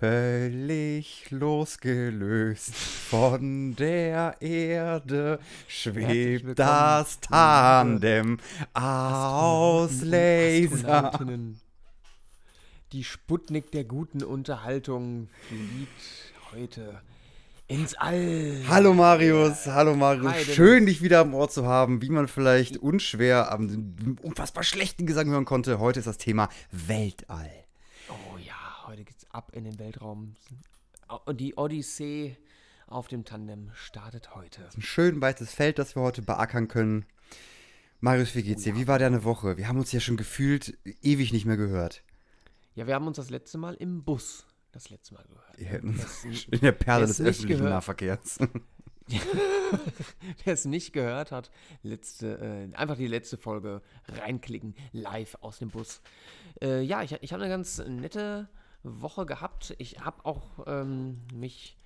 Völlig losgelöst von der Erde schwebt das Tandem aus Laser. Die Sputnik der guten Unterhaltung fliegt heute ins All. Hallo Marius, hallo Marius. Hi. Schön, dich wieder am Ohr zu haben, wie man vielleicht unschwer am unfassbar schlechten Gesang hören konnte. Heute ist das Thema Weltall. Oh ja, heute geht's ab in den Weltraum. Die Odyssee auf dem Tandem startet heute. Ein schön weites Feld, das wir heute beackern können. Marius, wie geht's dir? Wie war deine Woche? Wir haben uns ja schon gefühlt ewig nicht mehr gehört. Ja, wir haben uns das letzte Mal im Bus das letzte Mal gehört. Das- in der Perle des öffentlichen gehört- Nahverkehrs. Wer es nicht gehört hat, letzte, äh, einfach die letzte Folge reinklicken, live aus dem Bus. Äh, ja, ich, ich habe eine ganz nette Woche gehabt. Ich habe auch ähm, mich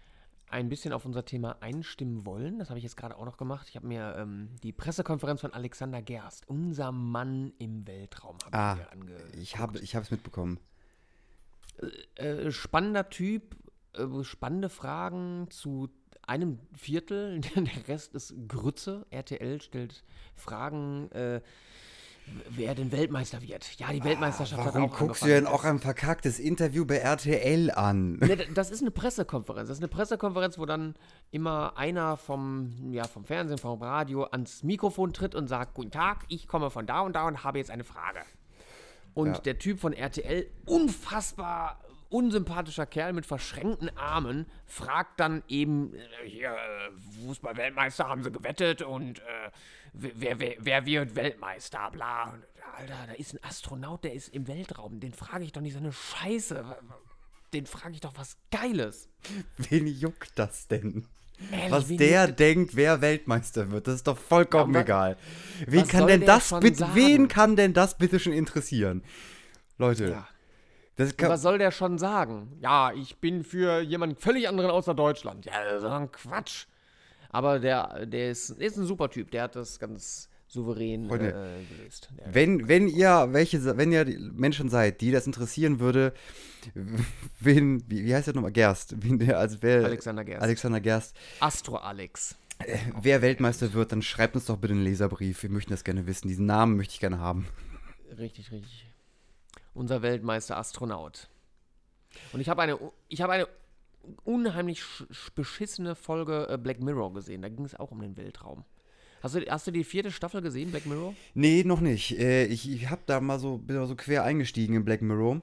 ein bisschen auf unser Thema einstimmen wollen. Das habe ich jetzt gerade auch noch gemacht. Ich habe mir ähm, die Pressekonferenz von Alexander Gerst, unser Mann im Weltraum, habe Ah, ich mir angeguckt. Ich habe es mitbekommen. äh, spannender Typ, äh, spannende Fragen zu einem Viertel, der Rest ist Grütze. RTL stellt Fragen, äh, wer denn Weltmeister wird. Ja, die Weltmeisterschaft hat Warum auch guckst du denn auch ein verkacktes Interview bei RTL an? Ne, das ist eine Pressekonferenz. Das ist eine Pressekonferenz, wo dann immer einer vom, ja, vom Fernsehen, vom Radio ans Mikrofon tritt und sagt: Guten Tag, ich komme von da und da und habe jetzt eine Frage. Und Ja. der Typ von RTL, unfassbar unsympathischer Kerl mit verschränkten Armen, fragt dann eben: äh, Hier, äh, Fußball-Weltmeister haben sie gewettet und äh, wer, wer, wer wird Weltmeister? Bla. Und, Alter, da ist ein Astronaut, der ist im Weltraum. Den frage ich doch nicht so eine Scheiße. Den frage ich doch was Geiles. Wen juckt das denn? Ehrlich, Was der denkt, wer Weltmeister wird, das ist doch vollkommen Ja, egal. Wen kann denn das schon bitte, sagen? wen kann denn das bitte schon interessieren? Leute, Ja. Was soll der schon sagen? Ja, ich bin für jemanden völlig anderen außer Deutschland. Ja, das ist ein Quatsch. Aber der, der, ist, ist ein super Typ. Der hat das ganz souverän Freunde, äh, gelöst. Der, wenn, wenn ihr welche, wenn ihr Menschen seid, die das interessieren würde, wen, wie, wie heißt der nochmal? Gerst. Wen der, also wer, Alexander Gerst. Alexander Gerst. Astro Alex. Wer Weltmeister wird, dann schreibt uns doch bitte einen Leserbrief. Wir möchten das gerne wissen. Diesen Namen möchte ich gerne haben. Richtig, richtig. Unser Weltmeister Astronaut. Und ich habe eine, ich habe eine unheimlich sch sch- beschissene Folge äh, Black Mirror gesehen. Da ging es auch um den Weltraum. Hast du, hast du die vierte Staffel gesehen, Black Mirror? Nee, noch nicht. Äh, ich ich habe da mal so, bin da so quer eingestiegen in Black Mirror.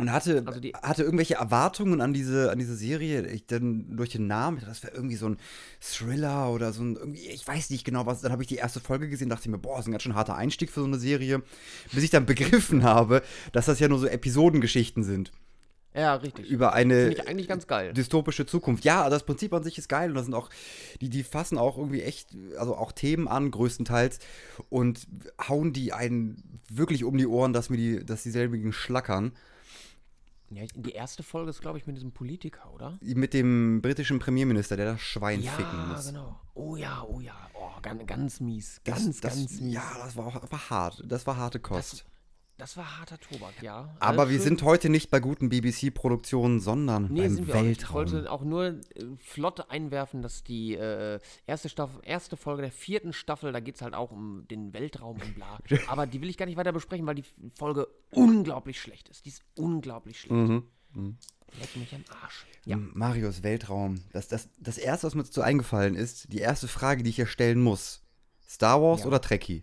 Und hatte, Also die- hatte irgendwelche Erwartungen an diese, an diese Serie. Ich dann durch den Namen, ich dachte, das wäre irgendwie so ein Thriller oder so ein, irgendwie, ich weiß nicht genau was. Dann habe ich die erste Folge gesehen, dachte mir, boah, das ist ein ganz schön harter Einstieg für so eine Serie. Bis ich dann begriffen habe, dass das ja nur so Episodengeschichten sind. Ja, richtig. Über eine Finde ich eigentlich ganz geil. dystopische Zukunft. Ja, also das Prinzip an sich ist geil und das sind auch, die, die fassen auch irgendwie echt, also auch Themen an, größtenteils, und hauen die einen wirklich um die Ohren, dass mir die, dass dieselbigen schlackern. Ja, die erste Folge ist, glaube ich, mit diesem Politiker, oder? Mit dem britischen Premierminister, der das Schwein Ja, ficken muss. genau. Oh ja, oh ja. Oh, ganz, ganz mies. Das, Ganz, das, ganz mies. Ja, das war auch war hart. Das war harte Kost. Das war harter Tobak, ja. Aber Alles wir sind heute nicht bei guten BBC-Produktionen, sondern Nee, beim sind wir auch nicht. Ich Weltraum. wollte auch nur äh, flott einwerfen, dass die äh, erste, Staffel, erste Folge der vierten Staffel, da geht es halt auch um den Weltraum und bla. Aber die will ich gar nicht weiter besprechen, weil die Folge unglaublich schlecht ist. Die ist unglaublich schlecht. Mhm. Leck mich am Arsch. Ja. Marius, Weltraum. Das, das, das erste, was mir dazu eingefallen ist, die erste Frage, die ich hier stellen muss. Star Wars Ja. oder Trekkie?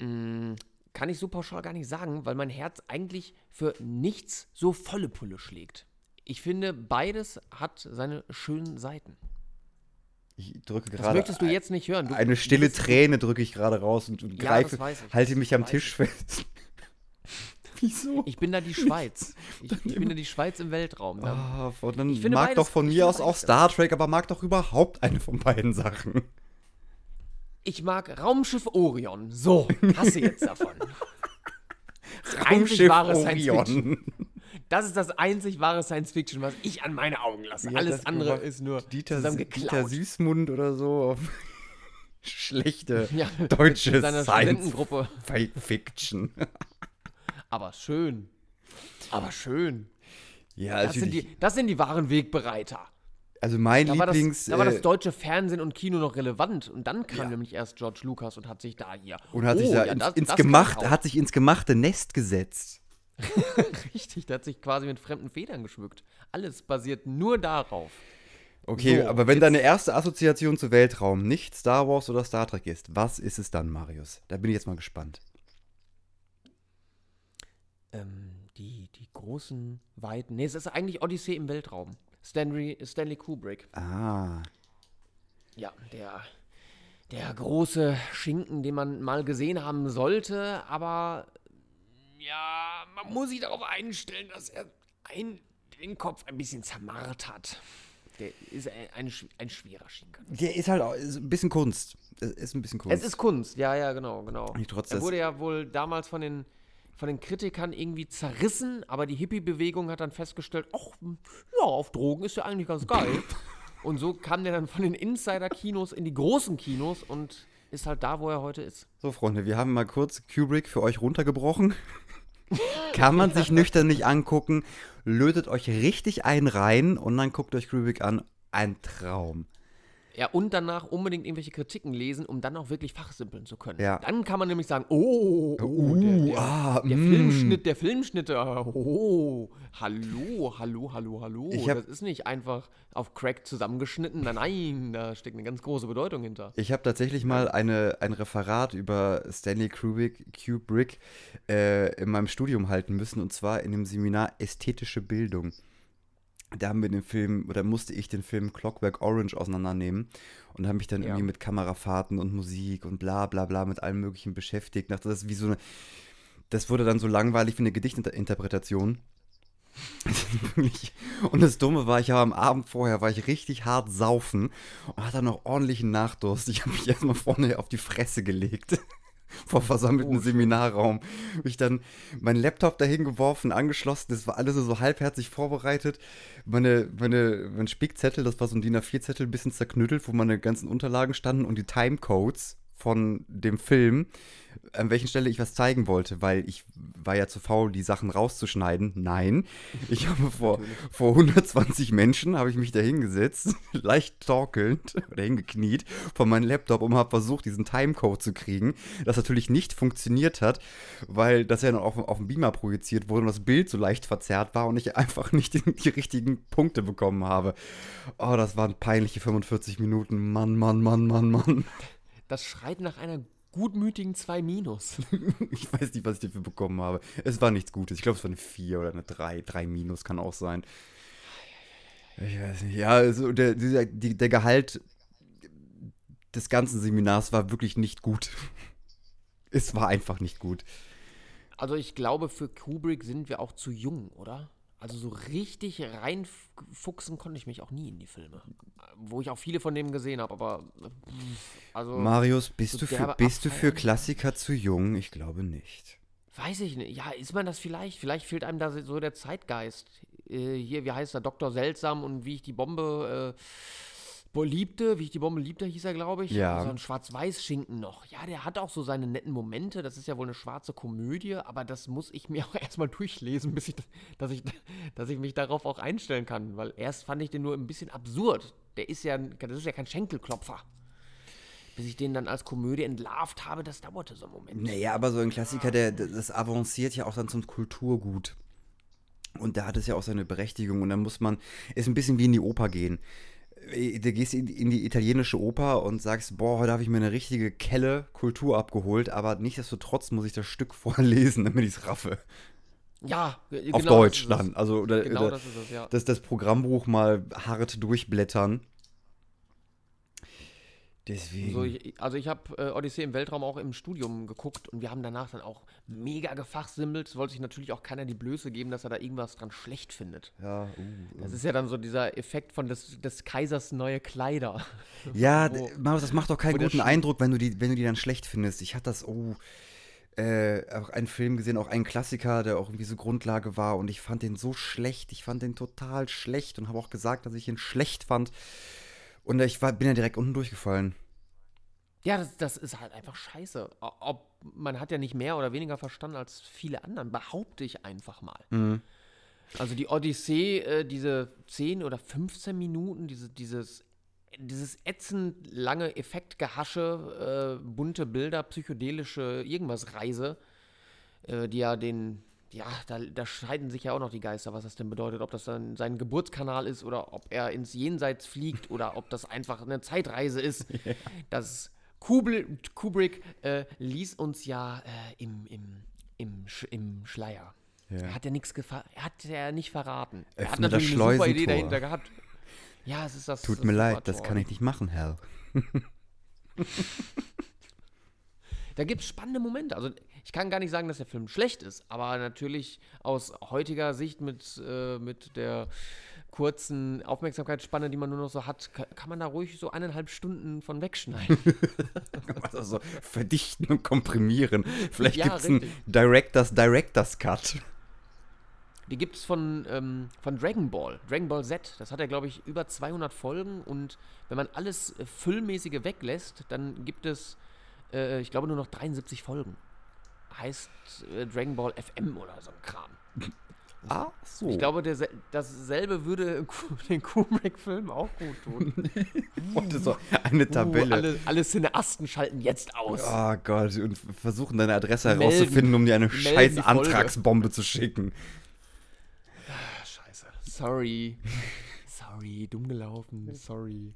Mm, Kann ich so pauschal gar nicht sagen, weil mein Herz eigentlich für nichts so volle Pulle schlägt. Ich finde, beides hat seine schönen Seiten. Ich drücke Das gerade möchtest du jetzt nicht hören. Du, eine stille Träne drücke ich gerade raus und, und Ja, greife, das halte mich am Das Tisch fest. Wieso? Ich bin da die Schweiz. Ich, ich bin da die Schweiz im Weltraum. Ah, und dann Ich finde mag beides- doch von mir aus auch Star Trek, aber mag doch überhaupt eine von beiden Sachen. Ich mag Raumschiff Orion. So, hasse jetzt davon. Science Fiction. Das ist das einzig wahre Science Fiction, was ich an meine Augen lasse. Hat Alles andere gemacht? ist nur Dieter, Dieter. Süßmund oder so. Schlechte Ja, deutsche Science. Fiction. Aber schön. Aber schön. Ja, Das sind, die, das sind die wahren Wegbereiter. Also mein Da war, das, Lieblings. da war das äh, deutsche Fernsehen und Kino noch relevant. Und dann kam Ja. nämlich erst George Lucas und hat sich da hier. und hat sich oh, da ja, ins, das- ins das gemacht, hat sich ins gemachte Nest gesetzt. Richtig, der hat sich quasi mit fremden Federn geschmückt. Alles basiert nur darauf. Okay, So, aber wenn deine erste Assoziation zu Weltraum nicht Star Wars oder Star Trek ist, was ist es dann, Marius? Da bin ich jetzt mal gespannt. Ähm, die, die großen, weiten. Nee, es ist eigentlich Odyssee im Weltraum. Stanley, Stanley Kubrick. Ah. Ja, der, der große Schinken, den man mal gesehen haben sollte, aber ja, man muss sich darauf einstellen, dass er ein, den Kopf ein bisschen zermarrt hat. Der ist ein, ein, ein schwerer Schinken. Der ist halt auch, ist ein bisschen Kunst. Es ist ein bisschen Kunst. Es ist Kunst, ja, ja, genau, genau. Nicht trotz er wurde ja wohl damals von den, von den Kritikern irgendwie zerrissen, aber die Hippie-Bewegung hat dann festgestellt, ach, ja, auf Drogen ist ja eigentlich ganz geil. und so kam der dann von den Insider-Kinos in die großen Kinos und ist halt da, wo er heute ist. So, Freunde, wir haben mal kurz Kubrick für euch runtergebrochen. Kann man sich nüchtern nicht angucken. Lötet euch richtig einen rein und dann guckt euch Kubrick an. Ein Traum. Ja, und danach unbedingt irgendwelche Kritiken lesen, um dann auch wirklich fachsimpeln zu können. Ja. Dann kann man nämlich sagen, oh, oh Uh, der, der, ah, der mm. Filmschnitt, der Filmschnitt, äh, oh, hallo, hallo, hallo, hallo. Hab- das ist nicht einfach auf Crack zusammengeschnitten, nein, nein, da steckt eine ganz große Bedeutung hinter. Ich habe tatsächlich mal eine, ein Referat über Stanley Kubrick, Kubrick äh, in meinem Studium halten müssen und zwar in dem Seminar Ästhetische Bildung. Da haben wir den Film, oder musste ich den Film Clockwork Orange auseinandernehmen und habe mich dann Ja. irgendwie mit Kamerafahrten und Musik und bla bla bla mit allem Möglichen beschäftigt. Dachte, das ist wie so eine, das wurde dann so langweilig wie eine Gedichtinterpretation. Und das Dumme war, ich habe am Abend vorher, war ich richtig hart saufen und hatte noch ordentlichen Nachdurst. Ich habe mich erstmal vorne auf die Fresse gelegt. Vor versammelten Oh. Seminarraum. Ich dann meinen Laptop dahin geworfen, angeschlossen. Das war alles so halbherzig vorbereitet. Meine, meine, mein Spickzettel, das war so ein DIN A4-Zettel, ein bisschen zerknüttelt, wo meine ganzen Unterlagen standen und die Timecodes von dem Film, an welchen Stelle ich was zeigen wollte, weil ich war ja zu faul, die Sachen rauszuschneiden. Nein, ich habe vor, vor 120 Menschen, habe ich mich da hingesetzt, leicht torkelnd oder hingekniet vor meinem Laptop und habe versucht, diesen Timecode zu kriegen, das natürlich nicht funktioniert hat, weil das ja noch auf, auf dem Beamer projiziert wurde und das Bild so leicht verzerrt war und ich einfach nicht die, die richtigen Punkte bekommen habe. Oh, das waren peinliche 45 Minuten. Mann, Mann, Mann, Mann, Mann. Das schreit nach einer gutmütigen 2 Minus. Ich weiß nicht, was ich dafür bekommen habe. Es war nichts Gutes. Ich glaube, es war eine 4 oder eine 3. 3 minus kann auch sein. Ich weiß nicht. Ja, also der, dieser, die, der Gehalt des ganzen Seminars war wirklich nicht gut. Es war einfach nicht gut. Also ich glaube, für Kubrick sind wir auch zu jung, oder? Also so richtig reinfuchsen konnte ich mich auch nie in die Filme. Wo ich auch viele von dem gesehen habe, aber also Marius, bist, so du, für, bist du für. Klassiker zu jung? Ich glaube nicht. weiß ich nicht. Ja, ist man das vielleicht? Vielleicht fehlt einem da so der Zeitgeist. Äh, hier, wie heißt er, Dr. Seltsam und wie ich die Bombe äh, wohl liebte, wie ich die Bombe liebte, hieß er, glaube ich. Ja. So ein Schwarz-Weiß-Schinken noch. Ja, der hat auch so seine netten Momente. Das ist ja wohl eine schwarze Komödie, aber das muss ich mir auch erstmal durchlesen, bis ich, dass ich, dass ich mich darauf auch einstellen kann. Weil erst fand ich den nur ein bisschen absurd. Der ist ja, das ist ja kein Schenkelklopfer. Bis ich den dann als Komödie entlarvt habe, das dauerte so einen Moment. Naja, aber so ein Klassiker, der, der- das avanciert ja auch dann zum Kulturgut. Und da hat es ja auch seine Berechtigung. Und dann muss man, ist ein bisschen wie in die Oper gehen. Äh, Du gehst in, in die italienische Oper und sagst, boah, heute habe ich mir eine richtige Kelle Kultur abgeholt, aber nichtsdestotrotz muss ich das Stück vorlesen, damit ich es raffe. Ja, Auf genau Deutsch ist es. dann. Also, oder, Genau oder das ist es, ja. das, das Programmbuch mal hart durchblättern. Deswegen. So, ich, also ich habe äh, Odyssee im Weltraum auch im Studium geguckt und wir haben danach dann auch mega gefachsimmelt. Es wollte sich natürlich auch keiner die Blöße geben, dass er da irgendwas dran schlecht findet. ja, uh, Das ist ja dann so dieser Effekt von des, des Kaisers neue Kleider. Ja, Wo- Marius, das macht doch keinen guten Eindruck, wenn du, die, wenn du die dann schlecht findest. Ich hatte das, oh, äh, auch einen Film gesehen, auch einen Klassiker, der auch irgendwie so Grundlage war und ich fand den so schlecht. Ich fand den total schlecht und habe auch gesagt, dass ich ihn schlecht fand. Und ich war, bin ja direkt unten durchgefallen. Ja, das, das ist halt einfach scheiße. Ob, man hat ja nicht mehr oder weniger verstanden als viele anderen, behaupte ich einfach mal. Mhm. Also die Odyssee, äh, diese 10 oder 15 Minuten, diese, dieses, dieses ätzend lange Effektgehasche, äh, bunte Bilder, psychedelische irgendwas Reise, äh, die ja den, ja, da, da scheiden sich ja auch noch die Geister, was das denn bedeutet, ob das dann sein Geburtskanal ist oder ob er ins Jenseits fliegt oder ob das einfach eine Zeitreise ist. Ja. Das Kubrick, Kubrick äh, ließ uns ja äh, im, im, im, Sch im Schleier. Ja. Er hat ja nichts Er hat ja nicht verraten. Öffne er hat natürlich eine super Idee dahinter gehabt. Ja, es ist das. Tut das mir leid, das kann ich nicht machen, Hal. da gibt es spannende Momente. Also ich kann gar nicht sagen, dass der Film schlecht ist, aber natürlich aus heutiger Sicht mit, äh, mit der kurzen Aufmerksamkeitsspanne, die man nur noch so hat, kann, man da ruhig so eineinhalb Stunden von wegschneiden. also verdichten und komprimieren. Vielleicht ja, gibt es einen Directors Directors Cut. Die gibt es von, ähm, von Dragon Ball, Dragon Ball Z. Das hat ja, glaube ich, über 200 Folgen. Und wenn man alles äh, Füllmäßige weglässt, dann gibt es, äh, ich glaube, nur noch 73 Folgen. Heißt äh, Dragon Ball FM oder so ein Kram. Ah, so. Ich glaube, der, dasselbe würde den Kubrick-Film auch gut tun. und so eine uh, Tabelle. Uh, alle, alle Cineasten schalten jetzt aus. Oh Gott, und versuchen deine Adresse melden, herauszufinden, um dir eine scheiß Antragsbombe zu schicken. Ah, scheiße. Sorry. Sorry, dumm gelaufen. Sorry.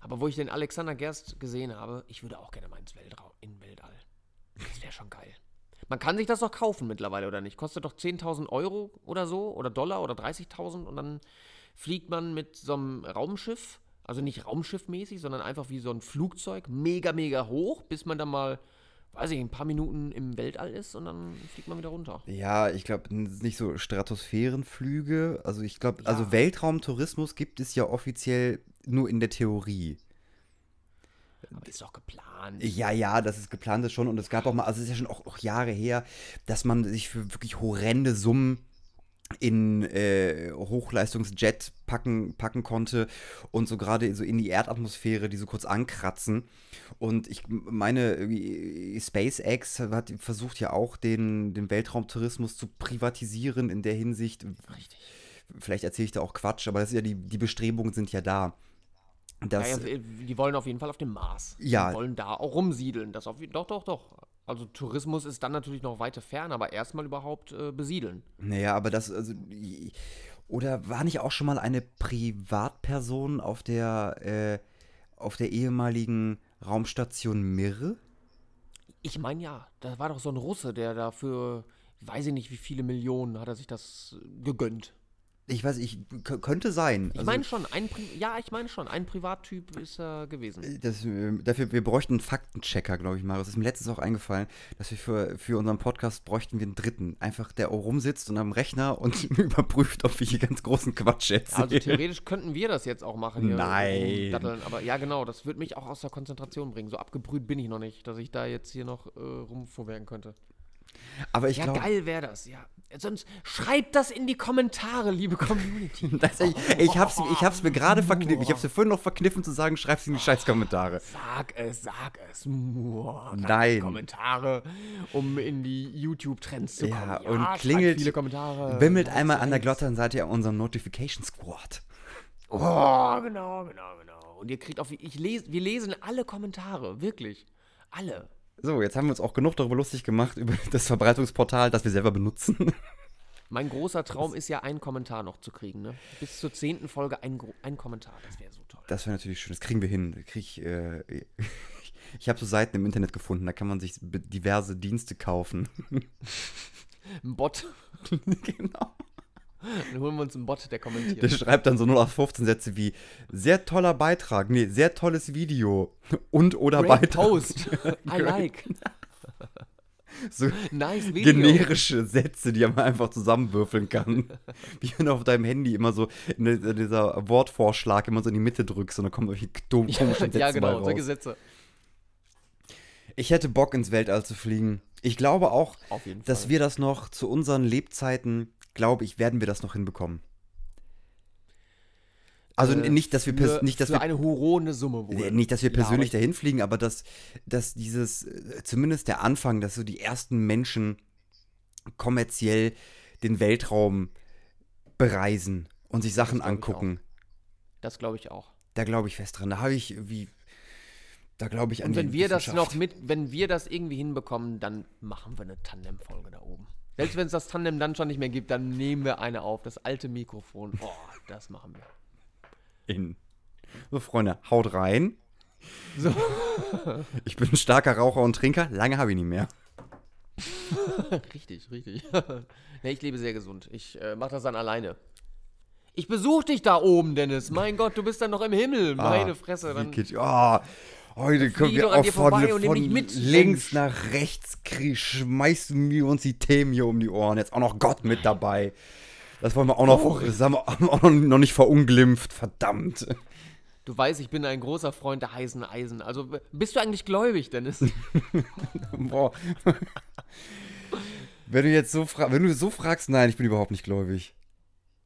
Aber wo ich den Alexander Gerst gesehen habe, ich würde auch gerne mal ins Weltraum, in Weltall. Das wäre schon geil. Man kann sich das doch kaufen mittlerweile, oder nicht? Kostet doch 10.000 Euro oder so, oder Dollar oder 30.000 und dann fliegt man mit so einem Raumschiff, also nicht raumschiffmäßig, sondern einfach wie so ein Flugzeug, mega, mega hoch, bis man dann mal, weiß ich, ein paar Minuten im Weltall ist und dann fliegt man wieder runter. Ja, ich glaube, nicht so Stratosphärenflüge. Also ich glaube, ja. also Weltraumtourismus gibt es ja offiziell nur in der Theorie. Aber ist doch geplant. Ja, ja, das ist geplant ist schon. Und es gab auch mal, also es ist ja schon auch, auch Jahre her, dass man sich für wirklich horrende Summen in äh, Hochleistungsjet packen, packen konnte und so gerade so in die Erdatmosphäre, die so kurz ankratzen. Und ich meine, SpaceX hat versucht ja auch den, den Weltraumtourismus zu privatisieren in der Hinsicht. Richtig. Vielleicht erzähle ich da auch Quatsch, aber das ist ja die, die Bestrebungen sind ja da. Das, naja, die wollen auf jeden Fall auf dem Mars. Ja. Die wollen da auch rumsiedeln. Das auf, doch, doch, doch. Also Tourismus ist dann natürlich noch weiter fern, aber erstmal überhaupt äh, besiedeln. Naja, aber das, also. Oder war nicht auch schon mal eine Privatperson auf der, äh, auf der ehemaligen Raumstation Mir? Ich meine ja. Da war doch so ein Russe, der dafür, weiß ich nicht, wie viele Millionen hat er sich das gegönnt. Ich weiß, ich könnte sein. Ich also, meine schon, ein Pri ja, ich meine schon, ein Privattyp ist er äh, gewesen. Das, dafür, wir bräuchten einen Faktenchecker, glaube ich, Marius. Das ist mir letztens auch eingefallen, dass wir für, für unseren Podcast bräuchten wir einen dritten. Einfach, der auch rumsitzt und am Rechner und überprüft, ob wir hier ganz großen Quatsch erzählen. also theoretisch könnten wir das jetzt auch machen. Hier Nein. aber ja, genau, das würde mich auch aus der Konzentration bringen. So abgebrüht bin ich noch nicht, dass ich da jetzt hier noch äh, rumvorwerken könnte. Aber ich ja, glaube. geil wäre das, ja. Sonst schreibt das in die Kommentare, liebe Community. das, ich, ich, hab's, ich hab's mir gerade verkniffen. Ich hab's mir vorhin noch verkniffen zu sagen, schreib's in die scheiß Kommentare. Sag es, sag es. Nein. Kommentare, um in die YouTube-Trends zu kommen. Ja, und klingelt. Viele Kommentare. Wimmelt einmal an der Glocke, dann seid ihr unserem Notification Squad. Oh, genau, genau, genau. Und ihr kriegt auch, ich lese, wir lesen alle Kommentare, wirklich. Alle. So, jetzt haben wir uns auch genug darüber lustig gemacht, über das Verbreitungsportal, das wir selber benutzen. Mein großer Traum ist ja, einen Kommentar noch zu kriegen. Ne? Bis zur zehnten Folge ein, ein Kommentar. Das wäre so toll. Das wäre natürlich schön. Das kriegen wir hin. Krieg, äh, ich habe so Seiten im Internet gefunden, da kann man sich diverse Dienste kaufen. Ein Bot. genau. Dann holen wir uns einen Bot, der kommentiert. Der schreibt dann so 0 auf 15 Sätze wie sehr toller Beitrag, nee, sehr tolles Video und oder Great Beitrag. Post. I like. So nice Video. generische Sätze, die man einfach zusammenwürfeln kann. Wie wenn du auf deinem Handy immer so in dieser Wortvorschlag immer so in die Mitte drückst und dann kommen irgendwelche dummen, komischen Sätze Ja, genau, solche Sätze. Ich hätte Bock ins Weltall zu fliegen. Ich glaube auch, dass wir das noch zu unseren Lebzeiten glaube ich, werden wir das noch hinbekommen. Also äh, nicht, dass wir für, nicht, dass für wir eine horrende Summe wohl. Nicht, dass wir persönlich ja, dahin fliegen, aber dass, dass dieses, äh, zumindest der Anfang, dass so die ersten Menschen kommerziell den Weltraum bereisen und sich Sachen angucken. Das glaube ich auch. Da glaube ich fest dran. Da habe ich wie. Da glaube ich an Und wenn die wir das noch mit, wenn wir das irgendwie hinbekommen, dann machen wir eine Tandem-Folge da oben. Selbst wenn es das Tandem dann schon nicht mehr gibt, dann nehmen wir eine auf. Das alte Mikrofon. Oh, das machen wir. in. So, Freunde, haut rein. So. Ich bin ein starker Raucher und Trinker. Lange habe ich nicht mehr. richtig, richtig. nee, ich lebe sehr gesund. Ich äh, mache das dann alleine. Ich besuche dich da oben, Dennis. Mein Gott, du bist dann noch im Himmel. Meine Ah, Fresse. Dann, oh, heute können flieg wir auch dir von, vorbei von links Mensch. nach rechts schmeißen wir uns die Themen hier um die Ohren. Jetzt auch noch Gott mit dabei. Das wollen wir auch noch, Oh. das haben wir auch noch, nicht verunglimpft. Verdammt. du weißt, ich bin ein großer Freund der heißen Eisen. Also bist du eigentlich gläubig, Dennis? Boah. Wenn du jetzt so fragst, wenn du so fragst, nein, ich bin überhaupt nicht gläubig.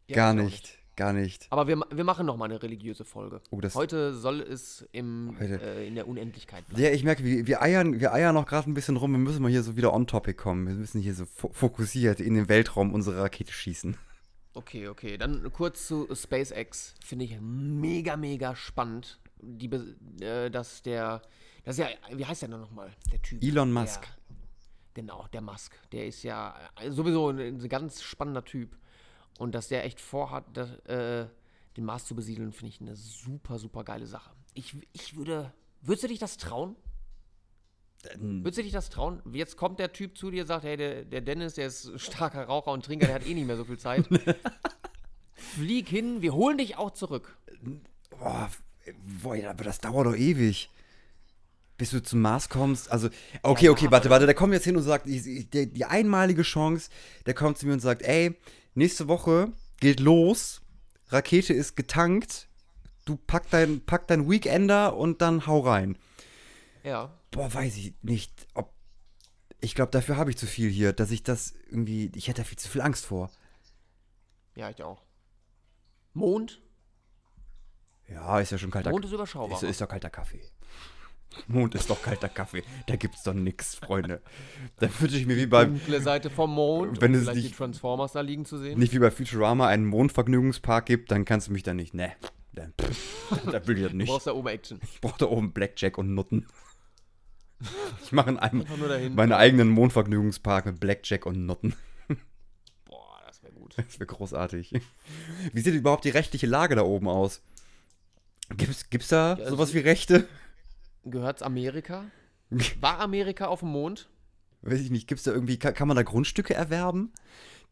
Ja, Gar ich auch nicht. Gar nicht. Aber wir, wir machen noch mal eine religiöse Folge. Oh, Heute soll es im, äh, in der Unendlichkeit bleiben. Ja, ich merke, wir, wir eiern, wir eiern noch gerade ein bisschen rum. Wir müssen mal hier so wieder on topic kommen. Wir müssen hier so fo fokussiert in den Weltraum unsere Rakete schießen. Okay, okay. Dann kurz zu SpaceX. Finde ich mega, mega spannend. Die, äh, dass der, das ist ja, wie heißt der denn nochmal? Der Typ. Elon Musk. Der, genau, der Musk. Der ist ja äh, sowieso ein, ein ganz spannender Typ. Und dass der echt vorhat, das, äh, den Mars zu besiedeln, finde ich eine super, super geile Sache. Ich, ich würde, würdest du dich das trauen? Würdest du dich das trauen? Jetzt kommt der Typ zu dir, sagt, hey, der, der Dennis, der ist starker Raucher und Trinker, der hat eh nicht mehr so viel Zeit. Flieg hin, wir holen dich auch zurück. Boah, boah, aber das dauert doch ewig. Bis du zum Mars kommst. Also, okay, okay, warte, warte. Der kommt jetzt hin und sagt, ich, ich, der, die einmalige Chance, der kommt zu mir und sagt, ey, nächste Woche geht los, Rakete ist getankt, du pack dein, pack dein Weekender und dann hau rein. Ja. Boah, weiß ich nicht, ob. Ich glaube, dafür habe ich zu viel hier, dass ich das irgendwie. Ich hätte da viel zu viel Angst vor. Ja, ich auch. Mond? Ja, ist ja schon kalter Mond ist überschaubar. Ist, ist doch kalter Kaffee. Mond ist doch kalter Kaffee. Da gibt's doch nix, Freunde. Da wünsche ich mir wie bei, Dunkle Seite vom Mond. Wenn es nicht- die Transformers da liegen zu sehen. nicht wie bei Futurama einen Mondvergnügungspark gibt, dann kannst du mich da nicht. Ne. Da, da will ich das Du nicht. brauchst da oben Action. Ich brauche da oben Blackjack und Nutten. Ich mache dahin. meinen eigenen Mondvergnügungspark mit Blackjack und Nutten. Boah, das wäre gut. Das wäre großartig. Wie sieht überhaupt die rechtliche Lage da oben aus? Gibt's, gibt's da Ja, sowas wie Rechte? Gehört's Amerika? War Amerika auf dem Mond? Weiß ich nicht, gibt's da irgendwie, kann, kann man da Grundstücke erwerben?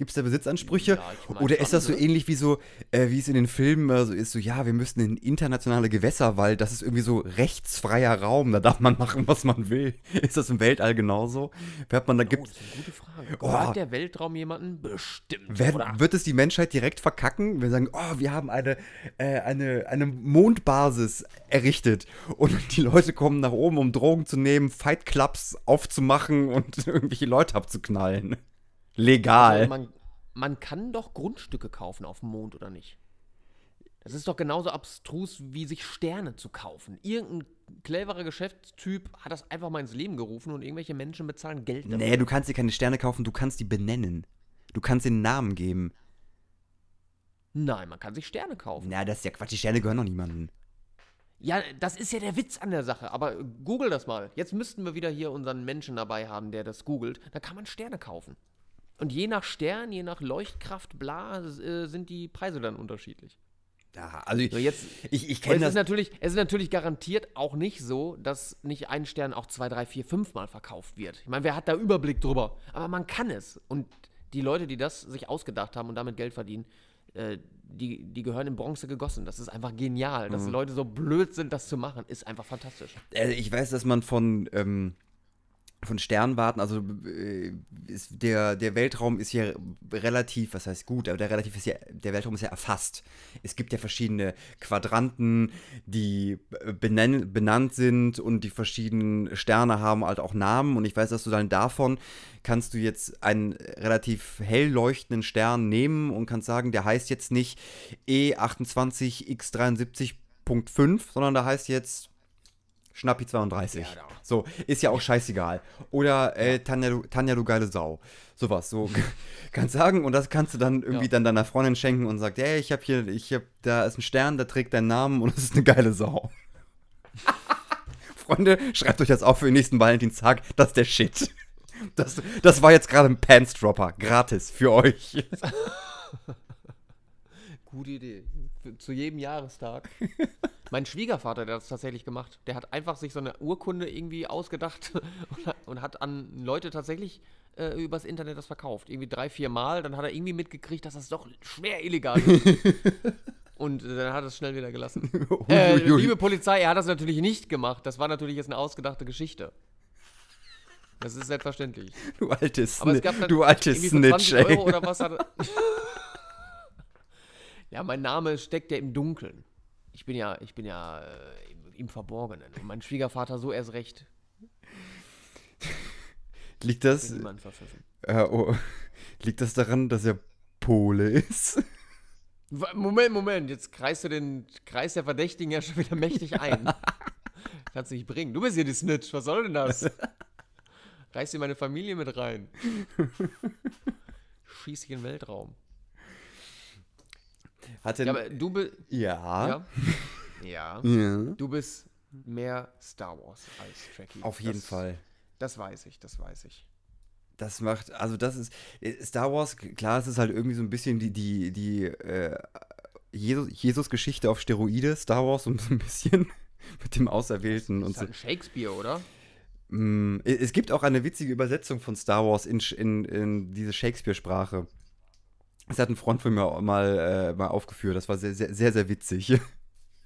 Gibt's da Besitzansprüche? Ja, ich mein Oder ist das so ne? ähnlich wie so, äh, wie es in den Filmen äh, so ist, so, ja, wir müssen in internationale Gewässer, weil das ist irgendwie so rechtsfreier Raum, da darf man machen, was man will. Ist das im Weltall genauso? Hat man da, Oh, gibt, das ist eine gute Frage. Oh. Gehört der Weltraum jemanden? Bestimmt. Wer, wird es die Menschheit direkt verkacken? Wir sagen, oh, wir haben eine, äh, eine, eine Mondbasis errichtet. Und die Leute kommen nach oben, um Drogen zu nehmen, Fight Clubs aufzumachen und irgendwelche Leute abzuknallen. Legal. Also man, man kann doch Grundstücke kaufen auf dem Mond, oder nicht? Das ist doch genauso abstrus, wie sich Sterne zu kaufen. Irgendein cleverer Geschäftstyp hat das einfach mal ins Leben gerufen und irgendwelche Menschen bezahlen Geld dafür. nee, du kannst dir keine Sterne kaufen, du kannst die benennen. Du kannst den Namen geben. Nein, man kann sich Sterne kaufen. Na, das ist ja Quatsch, die Sterne gehören doch niemandem. Ja, das ist ja der Witz an der Sache. Aber google das mal. Jetzt müssten wir wieder hier unseren Menschen dabei haben, der das googelt. Da kann man Sterne kaufen. Und je nach Stern, je nach Leuchtkraft, bla, äh, sind die Preise dann unterschiedlich. Ja, also ich, So, jetzt, ich, ich kenne es das. ist, natürlich, es ist natürlich garantiert auch nicht so, dass nicht ein Stern auch zwei, drei, vier, fünf Mal verkauft wird. Ich meine, wer hat da Überblick drüber? Aber man kann es. Und die Leute, die das sich ausgedacht haben und damit Geld verdienen, äh, die, die gehören in Bronze gegossen. Das ist einfach genial. Dass Mhm. Leute so blöd sind, das zu machen, ist einfach fantastisch. Äh, ich weiß, dass man von, ähm, von Sternwarten, also äh, ist der, der Weltraum ist ja relativ, was heißt gut, aber der relativ ist ja, der Weltraum ist ja erfasst. Es gibt ja verschiedene Quadranten, die benenn, benannt sind und die verschiedenen Sterne haben halt auch Namen und ich weiß, dass du dann davon kannst du jetzt einen relativ hell leuchtenden Stern nehmen und kannst sagen, der heißt jetzt nicht E28X73.5, sondern der heißt jetzt Schnappi 32. Ja, da. so, ist ja auch scheißegal. Oder äh, Tanja, du, Tanja, du geile Sau. Sowas, so kannst sagen und das kannst du dann irgendwie Ja. dann deiner Freundin schenken und sagt, hey, ich hab hier, ich hab, da ist ein Stern, der trägt deinen Namen und es ist eine geile Sau. Freunde, schreibt euch das auf für den nächsten Valentinstag, das ist der Shit. Das, das war jetzt gerade ein Pants-Dropper, gratis für euch. Gute Idee. Zu jedem Jahrestag. mein Schwiegervater, der hat das tatsächlich gemacht. Der hat einfach sich so eine Urkunde irgendwie ausgedacht und hat, und hat an Leute tatsächlich äh, übers Internet das verkauft. Irgendwie drei, vier Mal. Dann hat er irgendwie mitgekriegt, dass das doch schwer illegal ist. und dann hat er es schnell wieder gelassen. Äh, liebe Polizei, er hat das natürlich nicht gemacht. Das war natürlich jetzt eine ausgedachte Geschichte. Das ist selbstverständlich. Du alte Aber es Snitch, gab dann du alte irgendwie für Snitch, 20 ey. Euro oder was hat er- Ja, mein Name steckt ja im Dunkeln. Ich bin ja, ich bin ja äh, im, im Verborgenen. Und mein Schwiegervater so erst recht. Liegt das, äh, oh, liegt das daran, dass er Pole ist? Moment, Moment, jetzt kreist du den Kreis der Verdächtigen ja schon wieder mächtig ein. Kannst nicht bringen. Du bist hier die Snitch, was soll denn das? Reiß dir meine Familie mit rein. Schieß dich in den Weltraum. Hat er, Ja, aber du bist. ja, Ja. Ja. Du bist mehr Star Wars als Trekkie. Auf jeden das, Fall. Das weiß ich, das weiß ich. Das macht, also das ist, äh, Star Wars, klar, es ist halt irgendwie so ein bisschen die, die, die, äh, Jesus- Jesus-Geschichte auf Steroide, Star Wars so ein bisschen mit dem Auserwählten Das und ist so. halt ein Shakespeare, oder? Mm, Es gibt auch eine witzige Übersetzung von Star Wars in, in, in diese Shakespeare-Sprache. Das hat ein Freund von mir mal, äh, mal aufgeführt. Das war sehr, sehr, sehr, sehr witzig.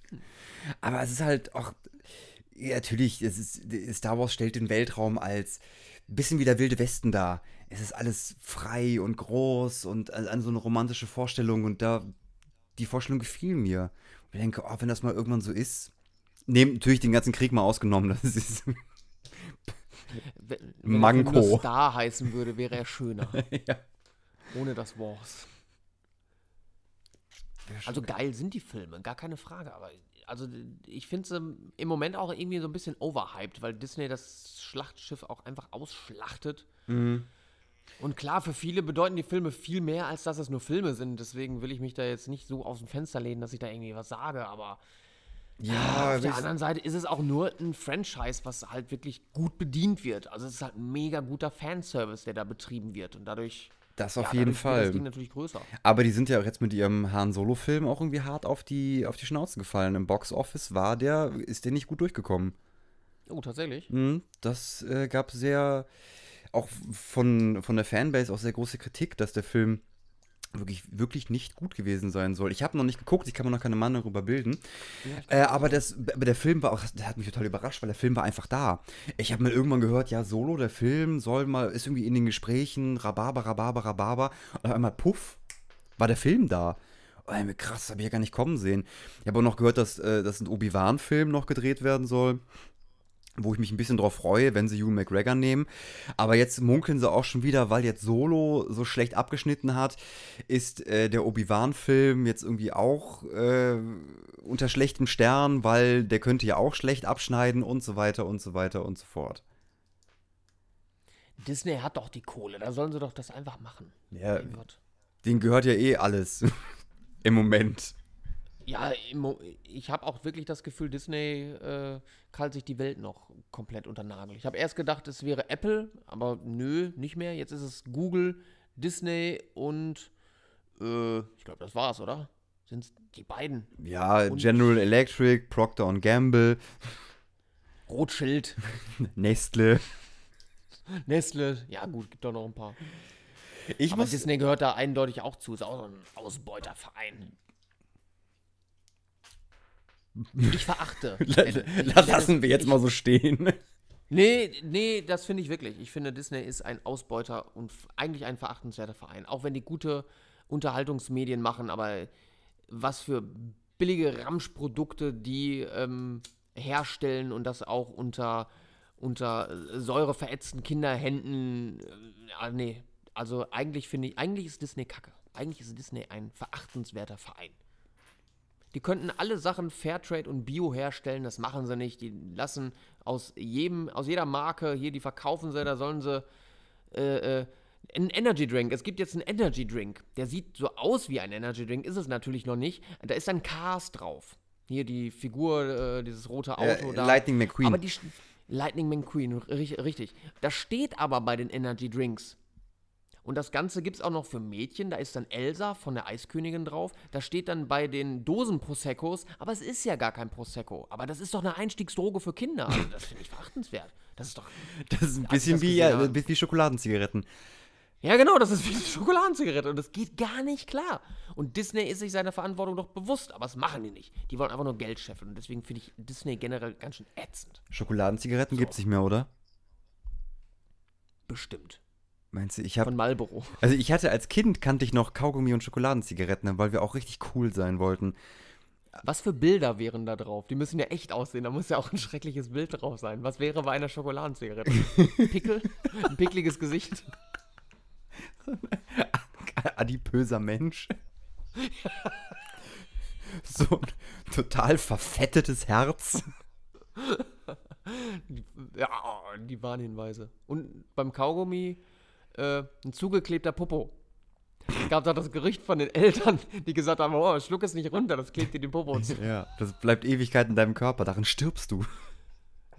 Aber es ist halt auch. Ja, natürlich, es ist, Star Wars stellt den Weltraum als ein bisschen wie der Wilde Westen dar. Es ist alles frei und groß und an so eine romantische Vorstellung und da. Die Vorstellung gefiel mir. Und ich denke, oh, wenn das mal irgendwann so ist. Nehmt natürlich den ganzen Krieg mal ausgenommen. Das ist. Wenn, Manko. Wenn Star heißen würde, wäre er schöner. ja. Ohne das Wars. Also geil sind die Filme, gar keine Frage. Aber also ich finde sie im Moment auch irgendwie so ein bisschen overhyped, weil Disney das Schlachtschiff auch einfach ausschlachtet. Mhm. Und klar, für viele bedeuten die Filme viel mehr, als dass es nur Filme sind. Deswegen will ich mich da jetzt nicht so aus dem Fenster lehnen, dass ich da irgendwie was sage. Aber Ja, auf der anderen Seite ist es auch nur ein Franchise, was halt wirklich gut bedient wird. Also es ist halt ein mega guter Fanservice, der da betrieben wird. Und dadurch, das auf ja, jeden wird das Fall. Ding natürlich größer. Aber die sind ja auch jetzt mit ihrem Han Solo-Film auch irgendwie hart auf die, auf die Schnauze gefallen. Im Box-Office war der, ist der nicht gut durchgekommen. Oh, tatsächlich. Mhm, das äh, gab sehr, auch von, von der Fanbase auch sehr große Kritik, dass der Film wirklich, wirklich nicht gut gewesen sein soll. Ich habe noch nicht geguckt, ich kann mir noch keine Meinung darüber bilden. Äh, aber, das, aber der Film war auch, der hat mich total überrascht, weil der Film war einfach da. Ich habe mal irgendwann gehört, ja, Solo, der Film soll mal, ist irgendwie in den Gesprächen, Rhabarber, Rhabarber, Rhabarber. Und auf einmal, puff, war der Film da. Oh, krass, habe ich ja gar nicht kommen sehen. Ich habe auch noch gehört, dass, äh, dass ein Obi-Wan-Film noch gedreht werden soll wo ich mich ein bisschen drauf freue, wenn sie Ewan McGregor nehmen. Aber jetzt munkeln sie auch schon wieder, weil jetzt Solo so schlecht abgeschnitten hat, ist äh, der Obi-Wan-Film jetzt irgendwie auch äh, unter schlechtem Stern, weil der könnte ja auch schlecht abschneiden und so weiter und so weiter und so fort. Disney hat doch die Kohle, da sollen sie doch das einfach machen. Ja, denen gehört ja eh alles im Moment. Ja, ich habe auch wirklich das Gefühl, Disney äh, kalt sich die Welt noch komplett unter Nagel. Ich habe erst gedacht, es wäre Apple, aber nö, nicht mehr. Jetzt ist es Google, Disney und äh, ich glaube, das war's, oder? Sind die beiden? Ja, Und- General Electric, Procter Gamble, Rothschild, Nestle. Nestle, ja gut, gibt doch noch ein paar. Ich Aber muss, Disney gehört da eindeutig auch zu, ist auch so ein Ausbeuterverein. Ich verachte. das lassen wir jetzt mal so stehen. Nee, nee, das finde ich wirklich. Ich finde, Disney ist ein Ausbeuter und eigentlich ein verachtenswerter Verein. Auch wenn die gute Unterhaltungsmedien machen, aber was für billige Ramschprodukte die ähm, herstellen und das auch unter, unter äh, säureverätzten Kinderhänden. Äh, ah, nee, also eigentlich finde ich, eigentlich ist Disney kacke. Eigentlich ist Disney ein verachtenswerter Verein. Die könnten alle Sachen Fairtrade und Bio herstellen, das machen sie nicht. Die lassen aus jedem, aus jeder Marke, hier, die verkaufen sie, da sollen sie äh, äh, ein Energy Drink. Es gibt jetzt einen Energy Drink. Der sieht so aus wie ein Energy Drink, ist es natürlich noch nicht. Da ist ein Cars drauf. Hier die Figur, äh, dieses rote Auto Äh, da. Lightning McQueen. Aber die Lightning McQueen, ri- richtig. Das steht aber bei den Energy Drinks. Und das Ganze gibt es auch noch für Mädchen. Da ist dann Elsa von der Eiskönigin drauf. Da steht dann bei den Dosen Proseccos, aber es ist ja gar kein Prosecco. Aber das ist doch eine Einstiegsdroge für Kinder. Also das finde ich verachtenswert. Das ist doch. Das ist ein bisschen wie, ja, wie Schokoladenzigaretten. Ja, genau, das ist wie eine Schokoladenzigarette und das geht gar nicht klar. Und Disney ist sich seiner Verantwortung doch bewusst, aber das machen die nicht. Die wollen einfach nur Geld scheffeln und deswegen finde ich Disney generell ganz schön ätzend. Schokoladenzigaretten gibt's nicht mehr, oder? Bestimmt. Meinst du, ich habe Von Marlboro. Also ich hatte als Kind kannte ich noch Kaugummi und Schokoladenzigaretten, weil wir auch richtig cool sein wollten. Was für Bilder wären da drauf? Die müssen ja echt aussehen. Da muss ja auch ein schreckliches Bild drauf sein. Was wäre bei einer Schokoladenzigarette? Pickel? Ein pickliges Gesicht? Adipöser Mensch. so ein total verfettetes Herz. Ja, die Warnhinweise. Und beim Kaugummi äh, ein zugeklebter Popo. Es gab da das Gerücht von den Eltern, die gesagt haben, oh, schluck es nicht runter, das klebt dir den Popo zu. Ja, das bleibt Ewigkeit in deinem Körper, darin stirbst du.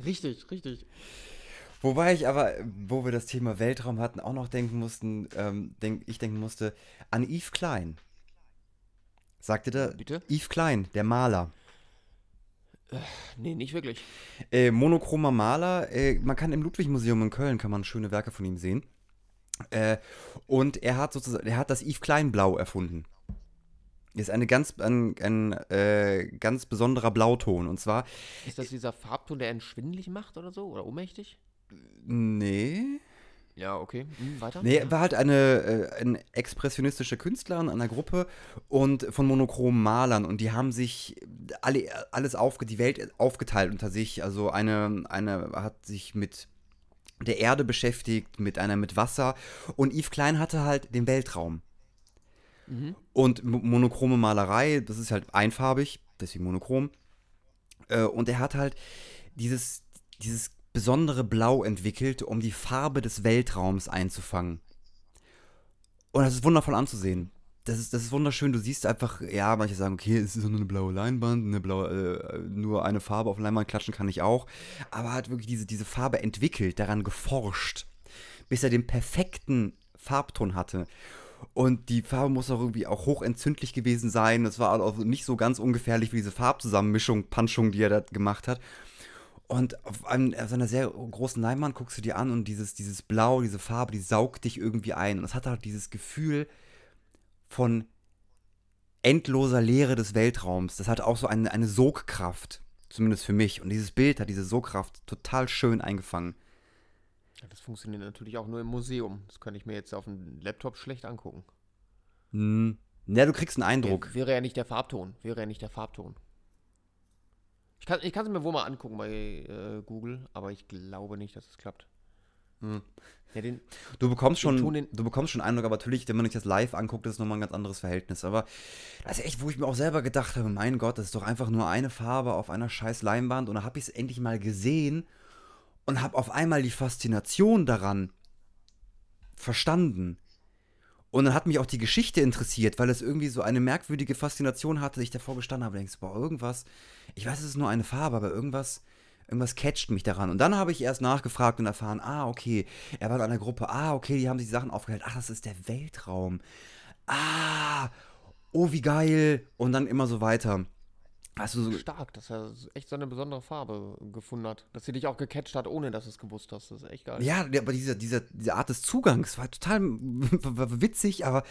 Richtig, richtig. Wobei ich aber, wo wir das Thema Weltraum hatten, auch noch denken mussten, ähm, denk, ich denken musste, an Yves Klein. Sagte der Bitte? Yves Klein, der Maler. Nee, nicht wirklich. Äh, monochromer Maler. Äh, man kann im Ludwig-Museum in Köln kann man schöne Werke von ihm sehen. Äh, und er hat sozusagen, er hat das Yves Klein Blau erfunden. Ist eine ganz, ein, ein äh, ganz besonderer Blauton. Und zwar, Ist das dieser Farbton, der einen schwindelig macht oder so? Oder ohnmächtig? nee. Ja, okay. Hm, weiter? Nee, er war halt eine, äh, ein expressionistischer Künstler in einer Gruppe und von monochromen Malern und die haben sich alle, alles aufge, die Welt aufgeteilt unter sich. Also eine, eine hat sich mit der Erde beschäftigt, mit einer mit Wasser und Yves Klein hatte halt den Weltraum. Mhm. Und mo- monochrome Malerei, das ist halt einfarbig, deswegen monochrom. Äh, und er hat halt dieses, dieses besondere Blau entwickelt, um die Farbe des Weltraums einzufangen. Und das ist wundervoll anzusehen. Das ist, das ist wunderschön. Du siehst einfach, ja, manche sagen, okay, es ist nur eine blaue Leinwand, eine blaue, äh, nur eine Farbe auf Leinwand klatschen kann ich auch. Aber er hat wirklich diese, diese Farbe entwickelt, daran geforscht, bis er den perfekten Farbton hatte. Und die Farbe muss auch irgendwie auch hochentzündlich gewesen sein. Das war auch nicht so ganz ungefährlich wie diese Farbzusammenmischung, Punchung, die er da gemacht hat. Und auf, einem, auf einer sehr großen Leinwand guckst du dir an und dieses, dieses Blau, diese Farbe, die saugt dich irgendwie ein. Und es hat halt dieses Gefühl von endloser Leere des Weltraums. Das hat auch so eine, eine Sogkraft, zumindest für mich. Und dieses Bild hat diese Sogkraft total schön eingefangen. Ja, das funktioniert natürlich auch nur im Museum. Das kann ich mir jetzt auf dem Laptop schlecht angucken. Hm. Ja, du kriegst einen Eindruck. Wäre ja nicht der Farbton. Wäre ja nicht der Farbton. Ich kann es mir wohl mal angucken bei äh, Google, aber ich glaube nicht, dass es klappt. Hm. Ja, den, Du bekommst schon, den- du bekommst schon Eindruck, aber natürlich, wenn man sich das live anguckt, ist es nochmal ein ganz anderes Verhältnis. Aber das ist echt, wo ich mir auch selber gedacht habe, mein Gott, das ist doch einfach nur eine Farbe auf einer scheiß Leinwand und da habe ich es endlich mal gesehen und habe auf einmal die Faszination daran verstanden. Und dann hat mich auch die Geschichte interessiert, weil es irgendwie so eine merkwürdige Faszination hatte, dass ich davor gestanden habe und denkst, boah, irgendwas, ich weiß, es ist nur eine Farbe, aber irgendwas, irgendwas catcht mich daran. Und dann habe ich erst nachgefragt und erfahren, ah, okay, er war in einer Gruppe, ah, okay, die haben sich die Sachen aufgehält, ach, das ist der Weltraum. Ah, oh, wie geil. Und dann immer so weiter. Also so, stark, dass er echt so eine besondere Farbe gefunden hat. Dass sie dich auch gecatcht hat, ohne dass du es gewusst hast. Das ist echt geil. Ja, aber diese, diese, diese Art des Zugangs war total war witzig, aber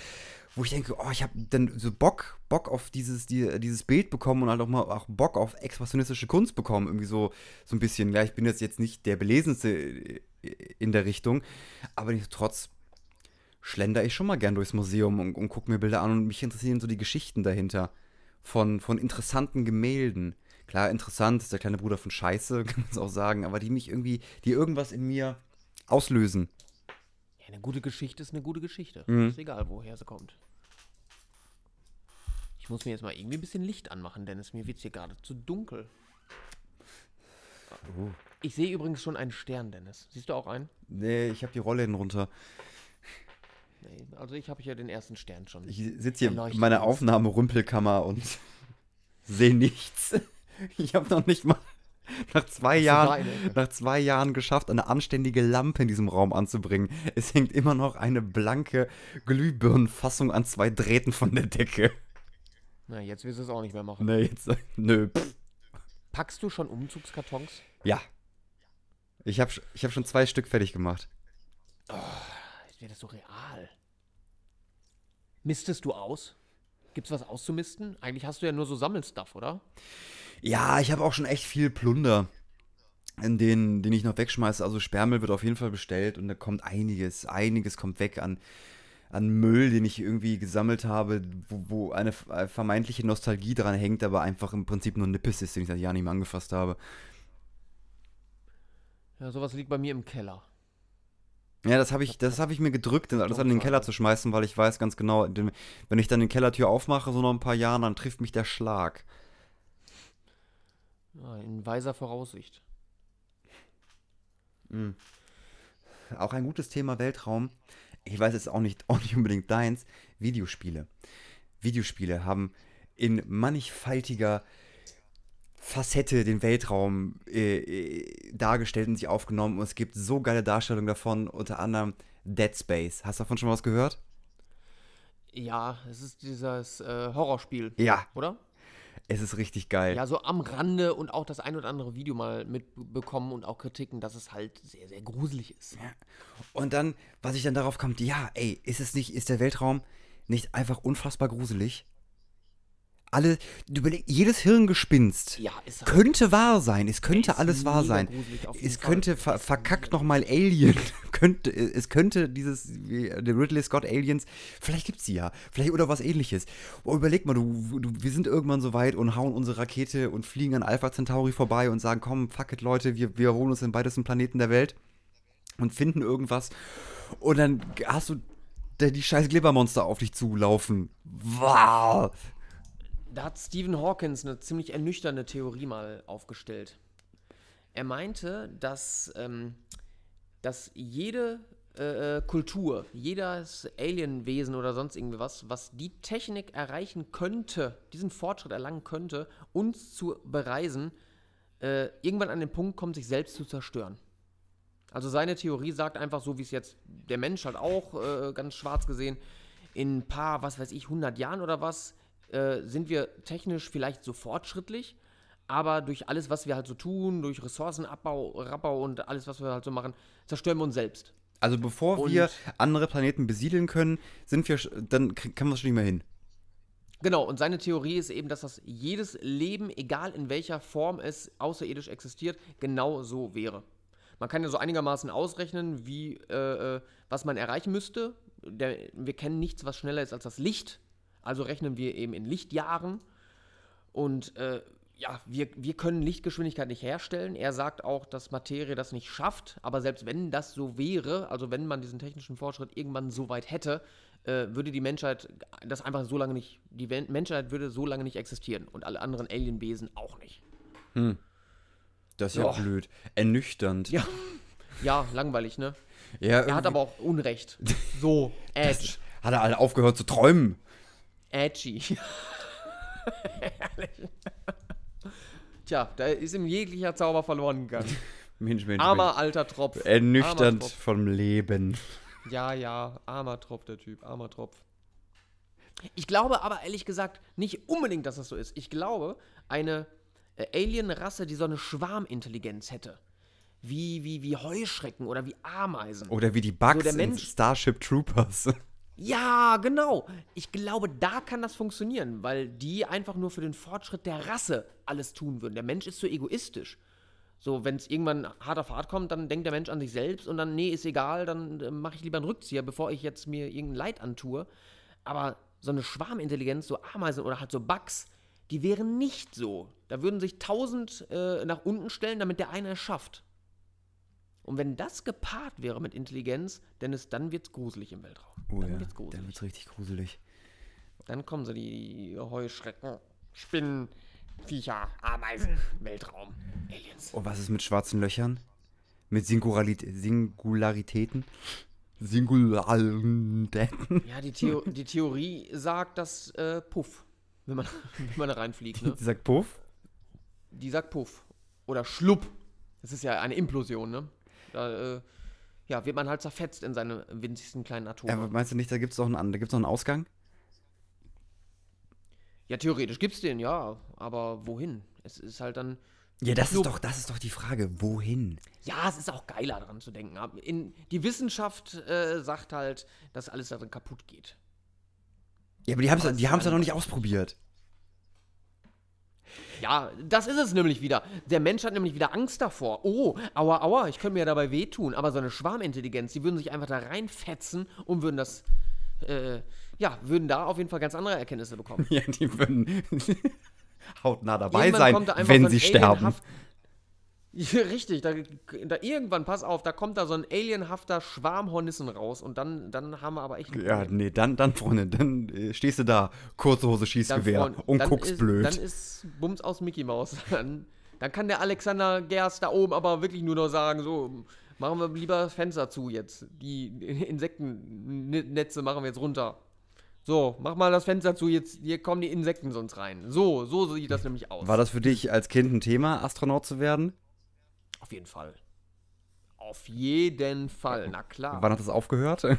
wo ich denke, oh, ich habe dann so Bock, Bock auf dieses, die, dieses Bild bekommen und halt auch mal auch Bock auf expressionistische Kunst bekommen. Irgendwie so, so ein bisschen. Ja, ich bin jetzt, jetzt nicht der Belesenste in der Richtung, aber nichtsdestotrotz schlender ich schon mal gern durchs Museum und, und gucke mir Bilder an und mich interessieren so die Geschichten dahinter. Von, von interessanten Gemälden. Klar, interessant ist der kleine Bruder von Scheiße, kann man es auch sagen, aber die mich irgendwie, die irgendwas in mir auslösen. Ja, eine gute Geschichte ist eine gute Geschichte. Mhm. Ist egal, woher sie kommt. Ich muss mir jetzt mal irgendwie ein bisschen Licht anmachen, Dennis. Mir wird hier gerade zu dunkel. Oh. Ich sehe übrigens schon einen Stern, Dennis. Siehst du auch einen? Nee, ich habe die Rolle hinten runter. Nee, also ich habe hier den ersten Stern schon. Ich sitze hier in meiner. Aufnahmerümpelkammer und sehe nichts. Ich habe noch nicht mal nach zwei Jahren, nach zwei Jahren geschafft, eine anständige Lampe in diesem Raum anzubringen. Es hängt immer noch eine blanke Glühbirnenfassung an zwei Drähten von der Decke. Na, jetzt wirst du es auch nicht mehr machen. Nee, jetzt, nö, pff. Packst du schon Umzugskartons? ja. Ich habe ich hab schon zwei Stück fertig gemacht. Jetzt wird das so real. Mistest du aus? Gibt's was auszumisten? Eigentlich hast du ja nur so Sammelstuff, oder? Ja, ich habe auch schon echt viel Plunder, in den, den ich noch wegschmeiße. Also Sperrmüll wird auf jeden Fall bestellt und da kommt einiges, einiges kommt weg an, an Müll, den ich irgendwie gesammelt habe, wo, wo eine äh, vermeintliche Nostalgie dran hängt, aber einfach im Prinzip nur Nippes ist, den ich seit Jahren nicht mehr angefasst habe. Ja, sowas liegt bei mir im Keller. Ja, das habe ich, das habe ich mir gedrückt, das alles in den Keller zu schmeißen, weil ich weiß ganz genau, den- wenn ich dann die Kellertür aufmache, so noch ein paar Jahren, dann trifft mich der Schlag. Ja, in weiser Voraussicht. Auch ein gutes Thema Weltraum. Ich weiß es auch nicht, auch nicht unbedingt deins. Videospiele. Videospiele haben in mannigfaltiger Facette den Weltraum äh, äh, dargestellt und sich aufgenommen. Und es gibt so geile Darstellungen davon, unter anderem Dead Space. Hast du davon schon mal was gehört? Ja, es ist dieses äh, Horrorspiel, Ja, oder? es ist richtig geil. Ja, so am Rande und auch das ein oder andere Video mal mitbekommen und auch Kritiken, dass es halt sehr, sehr gruselig ist. Und dann, was ich dann darauf kommt, ja, ey, ist es nicht, ist der Weltraum nicht einfach unfassbar gruselig? Alle, überleg, jedes Hirngespinst Ja, könnte wahr sein. Es könnte alles wahr sein. Es Fall. könnte ver verkackt nochmal Alien. könnte, es könnte dieses, der Ridley Scott Aliens, vielleicht gibt's die ja. Vielleicht oder was ähnliches. Oh, überleg mal, du, du, wir sind irgendwann so weit und hauen unsere Rakete und fliegen an Alpha Centauri vorbei und sagen, komm, fuck it, Leute, wir, wir holen uns den weitesten Planeten der Welt und finden irgendwas. Und dann hast du die scheiß Glibbermonster auf dich zulaufen. Wow. Da hat Stephen Hawkins eine ziemlich ernüchternde Theorie mal aufgestellt. Er meinte, dass, ähm, dass jede äh, äh, Kultur, jedes Alienwesen oder sonst irgendwie was, was die Technik erreichen könnte, diesen Fortschritt erlangen könnte, uns zu bereisen, äh, irgendwann an den Punkt kommt, sich selbst zu zerstören. Also seine Theorie sagt einfach so, wie es jetzt der Mensch halt auch äh, ganz schwarz gesehen, in ein paar, was weiß ich, 100 Jahren oder was, äh, sind wir technisch vielleicht so fortschrittlich, aber durch alles, was wir halt so tun, durch Ressourcenabbau, Rabbau und alles, was wir halt so machen, zerstören wir uns selbst. Also bevor Und- wir andere Planeten besiedeln können, sind wir, dann k- kann man es schon nicht mehr hin. Genau, und seine Theorie ist eben, dass das jedes Leben, egal in welcher Form es außerirdisch existiert, genau so wäre. Man kann ja so einigermaßen ausrechnen, wie, äh, äh, was man erreichen müsste. Der, wir kennen nichts, was schneller ist als das Licht. Also rechnen wir eben in Lichtjahren. Und äh, ja, wir, wir können Lichtgeschwindigkeit nicht herstellen. Er sagt auch, dass Materie das nicht schafft. Aber selbst wenn das so wäre, also wenn man diesen technischen Fortschritt irgendwann so weit hätte, äh, würde die Menschheit das einfach so lange nicht, die Menschheit würde so lange nicht existieren und alle anderen Alienwesen auch nicht. Das ist ja Ja. blöd. Ernüchternd. Ja. Ja, langweilig, ne? Ja, Er hat aber auch Unrecht. So, Edge. Hat er alle aufgehört zu träumen? Edgy. Herrlich. Tja, da ist ihm jeglicher Zauber verloren gegangen. Mensch, Mensch, Armer alter Tropf. Mensch. Ernüchternd Tropf. vom Leben. Ja, ja, armer Tropf, der Typ, armer Tropf. Ich glaube aber ehrlich gesagt nicht unbedingt, dass das so ist. Ich glaube, eine äh, Alien-Rasse, die so eine Schwarmintelligenz hätte, wie, wie, wie Heuschrecken oder wie Ameisen. Oder wie die Bugs der in Mensch- Starship Troopers. Ja, genau. Ich glaube, da kann das funktionieren, weil die einfach nur für den Fortschritt der Rasse alles tun würden. Der Mensch ist so egoistisch. So, wenn es irgendwann hart auf hart kommt, dann denkt der Mensch an sich selbst und dann, nee, ist egal, dann äh, mache ich lieber einen Rückzieher, bevor ich jetzt mir irgendein Leid antue. Aber so eine Schwarmintelligenz, so Ameisen oder halt so Bugs, die wären nicht so. Da würden sich tausend äh, nach unten stellen, damit der eine es schafft. Und wenn das gepaart wäre mit Intelligenz, Dennis, dann wird's gruselig im Weltraum. Oh dann ja, wird's dann gruselig. wird's richtig gruselig. Dann kommen sie, die Heuschrecken, Spinnen, Viecher, Ameisen, Weltraum, Aliens. Und was ist mit schwarzen Löchern? Mit Singularit Singularitäten? Singularitäten? Ja, die, Theo die Theorie sagt, dass äh, Puff, wenn man, wenn man da reinfliegt, ne? Die sagt Puff? Die sagt Puff. Oder Schlupp. Das ist ja eine Implosion, ne? Da, äh, ja, wird man halt zerfetzt in seine winzigsten kleinen Atome. Ja, aber meinst du nicht, da gibt es noch, einen- da gibt's noch einen Ausgang? Ja, theoretisch gibt's den, ja. Aber wohin? Es ist halt dann. Ja, das ist doch, das ist doch die Frage. Wohin? Ja, es ist auch geiler daran zu denken. In, die Wissenschaft äh, sagt halt, dass alles darin kaputt geht. Ja, aber die haben es es ja noch eine- nicht ausprobiert. Ja, das ist es nämlich wieder. Der Mensch hat nämlich wieder Angst davor. Oh, aua, aua, ich könnte mir dabei wehtun. Aber so eine Schwarmintelligenz, die würden sich einfach da reinfetzen und würden das, äh, ja, würden da auf jeden Fall ganz andere Erkenntnisse bekommen. Ja, die würden hautnah dabei Irgendwann sein, da wenn so sie sterben. richtig, da, da irgendwann, pass auf, da kommt da so ein alienhafter Schwarm Hornissen raus und dann, dann haben wir aber echt Ja, nee, dann, dann, Freunde, dann äh, stehst du da, kurze Hose, Dann, Schießgewehr Freund, und dann guckst ist, blöd. Dann ist Bums aus Mickey Mouse. Dann, dann kann der Alexander Gerst da oben aber wirklich nur noch sagen, so, machen wir lieber das Fenster zu jetzt. Die Insektennetze machen wir jetzt runter. So, mach mal das Fenster zu, jetzt hier kommen die Insekten sonst rein. So, so sieht das nämlich aus. War das für dich als Kind ein Thema, Astronaut zu werden? Auf jeden Fall. Auf jeden Fall, na klar. Wann hat das aufgehört?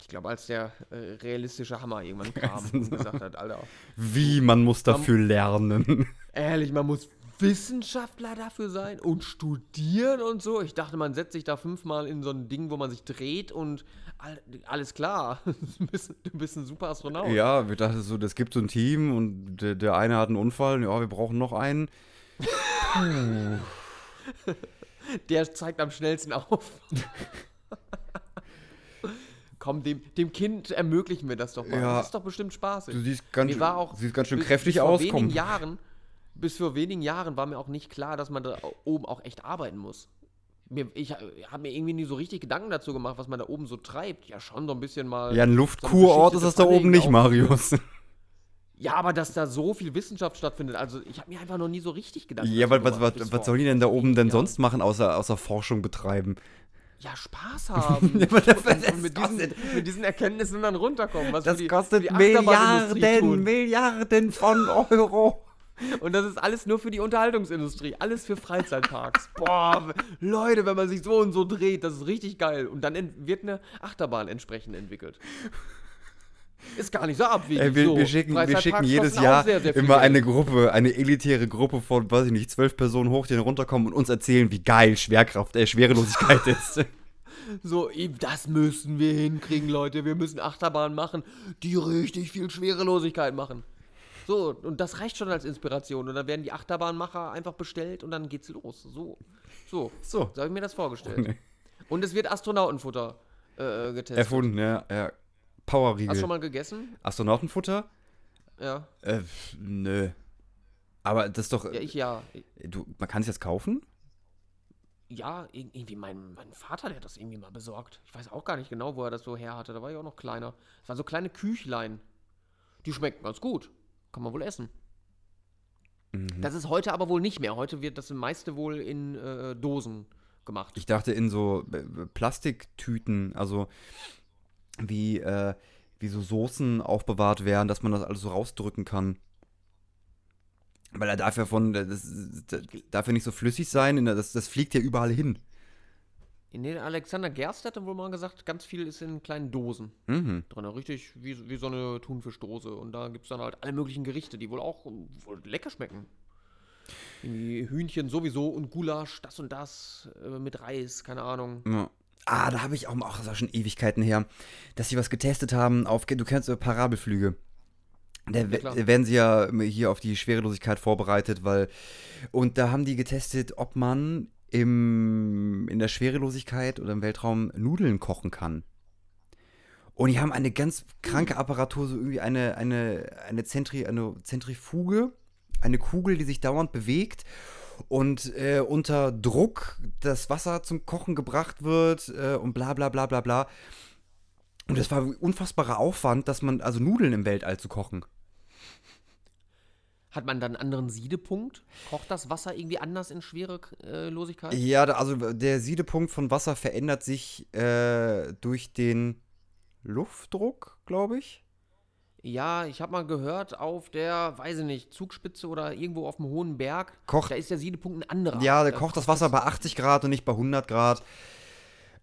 Ich glaube, als der äh, realistische Hammer irgendwann kam und gesagt hat, Alter, Wie, man muss dafür lernen. ehrlich, man muss Wissenschaftler dafür sein und studieren und so. Ich dachte, man setzt sich da fünfmal in so ein Ding, wo man sich dreht und all, alles klar. Du bist, du bist ein super Astronaut. Ja, wir dachten so, das gibt so ein Team und der, der eine hat einen Unfall, ja, wir brauchen noch einen. Der zeigt am schnellsten auf. Komm, dem, dem Kind ermöglichen wir das doch mal. Ja. Das ist doch bestimmt spaßig. Du siehst ganz, Mir war auch siehst ganz schön bis- kräftig bis vor aus. Wenigen Komm. Jahren, bis vor wenigen Jahren war mir auch nicht klar, dass man da oben auch echt arbeiten muss. Mir, ich habe mir irgendwie nie so richtig Gedanken dazu gemacht, was man da oben so treibt. Ja, schon so ein bisschen mal. Ja, ein Luftkurort ist beschichtete das da oben nicht, Marius. Ja, aber dass da so viel Wissenschaft stattfindet, also ich habe mir einfach noch nie so richtig Gedanken Ja, aber was, was, was sollen die denn da oben denn wenigen sonst machen, außer, außer Forschung betreiben? Ja, Spaß haben. Ja, das- und, das und mit, diesen, mit diesen Erkenntnissen dann runterkommen. Was Das die, kostet Milliarden. Milliarden von Euro. Und das ist alles nur für die Unterhaltungsindustrie. Alles für Freizeitparks. Boah, Leute, wenn man sich so und so dreht, das ist richtig geil. Und dann wird eine Achterbahn entsprechend entwickelt. Ist gar nicht so abwegig. Ey, wir, so. wir schicken, wir schicken jedes Jahr sehr, sehr immer Geld. eine Gruppe, eine elitäre Gruppe von, weiß ich nicht, zwölf Personen hoch, die dann runterkommen und uns erzählen, wie geil Schwerkraft, äh, Schwerelosigkeit ist. So, eben, das müssen wir hinkriegen, Leute. Wir müssen Achterbahnen machen, die richtig viel Schwerelosigkeit machen. So, und das reicht schon als Inspiration. Und dann werden die Achterbahnmacher einfach bestellt und dann geht's los. So, so, So. so habe ich mir das vorgestellt. Und es wird Astronautenfutter äh, getestet. Erfunden, ja. ja. Hast du Powerriegel. schon mal gegessen? Astronautenfutter? Ja. Äh, nö. Aber das ist doch. Ja, ich ja. du, man kann es jetzt kaufen? Ja, ir- irgendwie mein, mein Vater, der hat das irgendwie mal besorgt. Ich weiß auch gar nicht genau, wo er das so her hatte. Da war ich auch noch kleiner. Es waren so kleine Küchlein. Die schmecken ganz gut. Kann man wohl essen. Mhm. Das ist heute aber wohl nicht mehr. Heute wird das meiste wohl in äh, Dosen gemacht. Ich dachte in so äh, Plastiktüten, also wie, äh, wie so Soßen aufbewahrt werden, dass man das alles so rausdrücken kann. Weil er darf ja von, das, das darf ja nicht so flüssig sein, das, das fliegt ja überall hin. Nee, Alexander Gerst hatte wohl mal gesagt, ganz viel ist in kleinen Dosen Mhm. drin. Richtig wie, wie so eine Thunfischdose. Und da gibt es dann halt alle möglichen Gerichte, die wohl auch wohl lecker schmecken. Irgendwie Hühnchen sowieso und Gulasch, das und das, äh, mit Reis, keine Ahnung. Ja. Ah, da habe ich auch, auch das war schon Ewigkeiten her, dass sie was getestet haben auf, du kennst so Parabelflüge. Da Ja, werden sie ja hier auf die Schwerelosigkeit vorbereitet, weil. Und da haben die getestet, ob man im, in der Schwerelosigkeit oder im Weltraum Nudeln kochen kann. Und die haben eine ganz kranke Apparatur, so irgendwie eine, eine, eine, Zentri, eine Zentrifuge, eine Kugel, die sich dauernd bewegt und äh, unter Druck das Wasser zum Kochen gebracht wird äh, und bla bla bla bla bla. Und es war unfassbarer Aufwand, dass man, also Nudeln im Weltall zu kochen. Hat man dann einen anderen Siedepunkt? Kocht das Wasser irgendwie anders in Schwerelosigkeit? Ja, da- also der Siedepunkt von Wasser verändert sich äh, durch den Luftdruck, glaube ich. Ja, ich habe mal gehört, auf der, weiß ich nicht, Zugspitze oder irgendwo auf dem hohen Berg, Kocht- da ist der Siedepunkt ein anderer. Ja, da Da kocht das Wasser bei 80 Grad und nicht bei 100 Grad.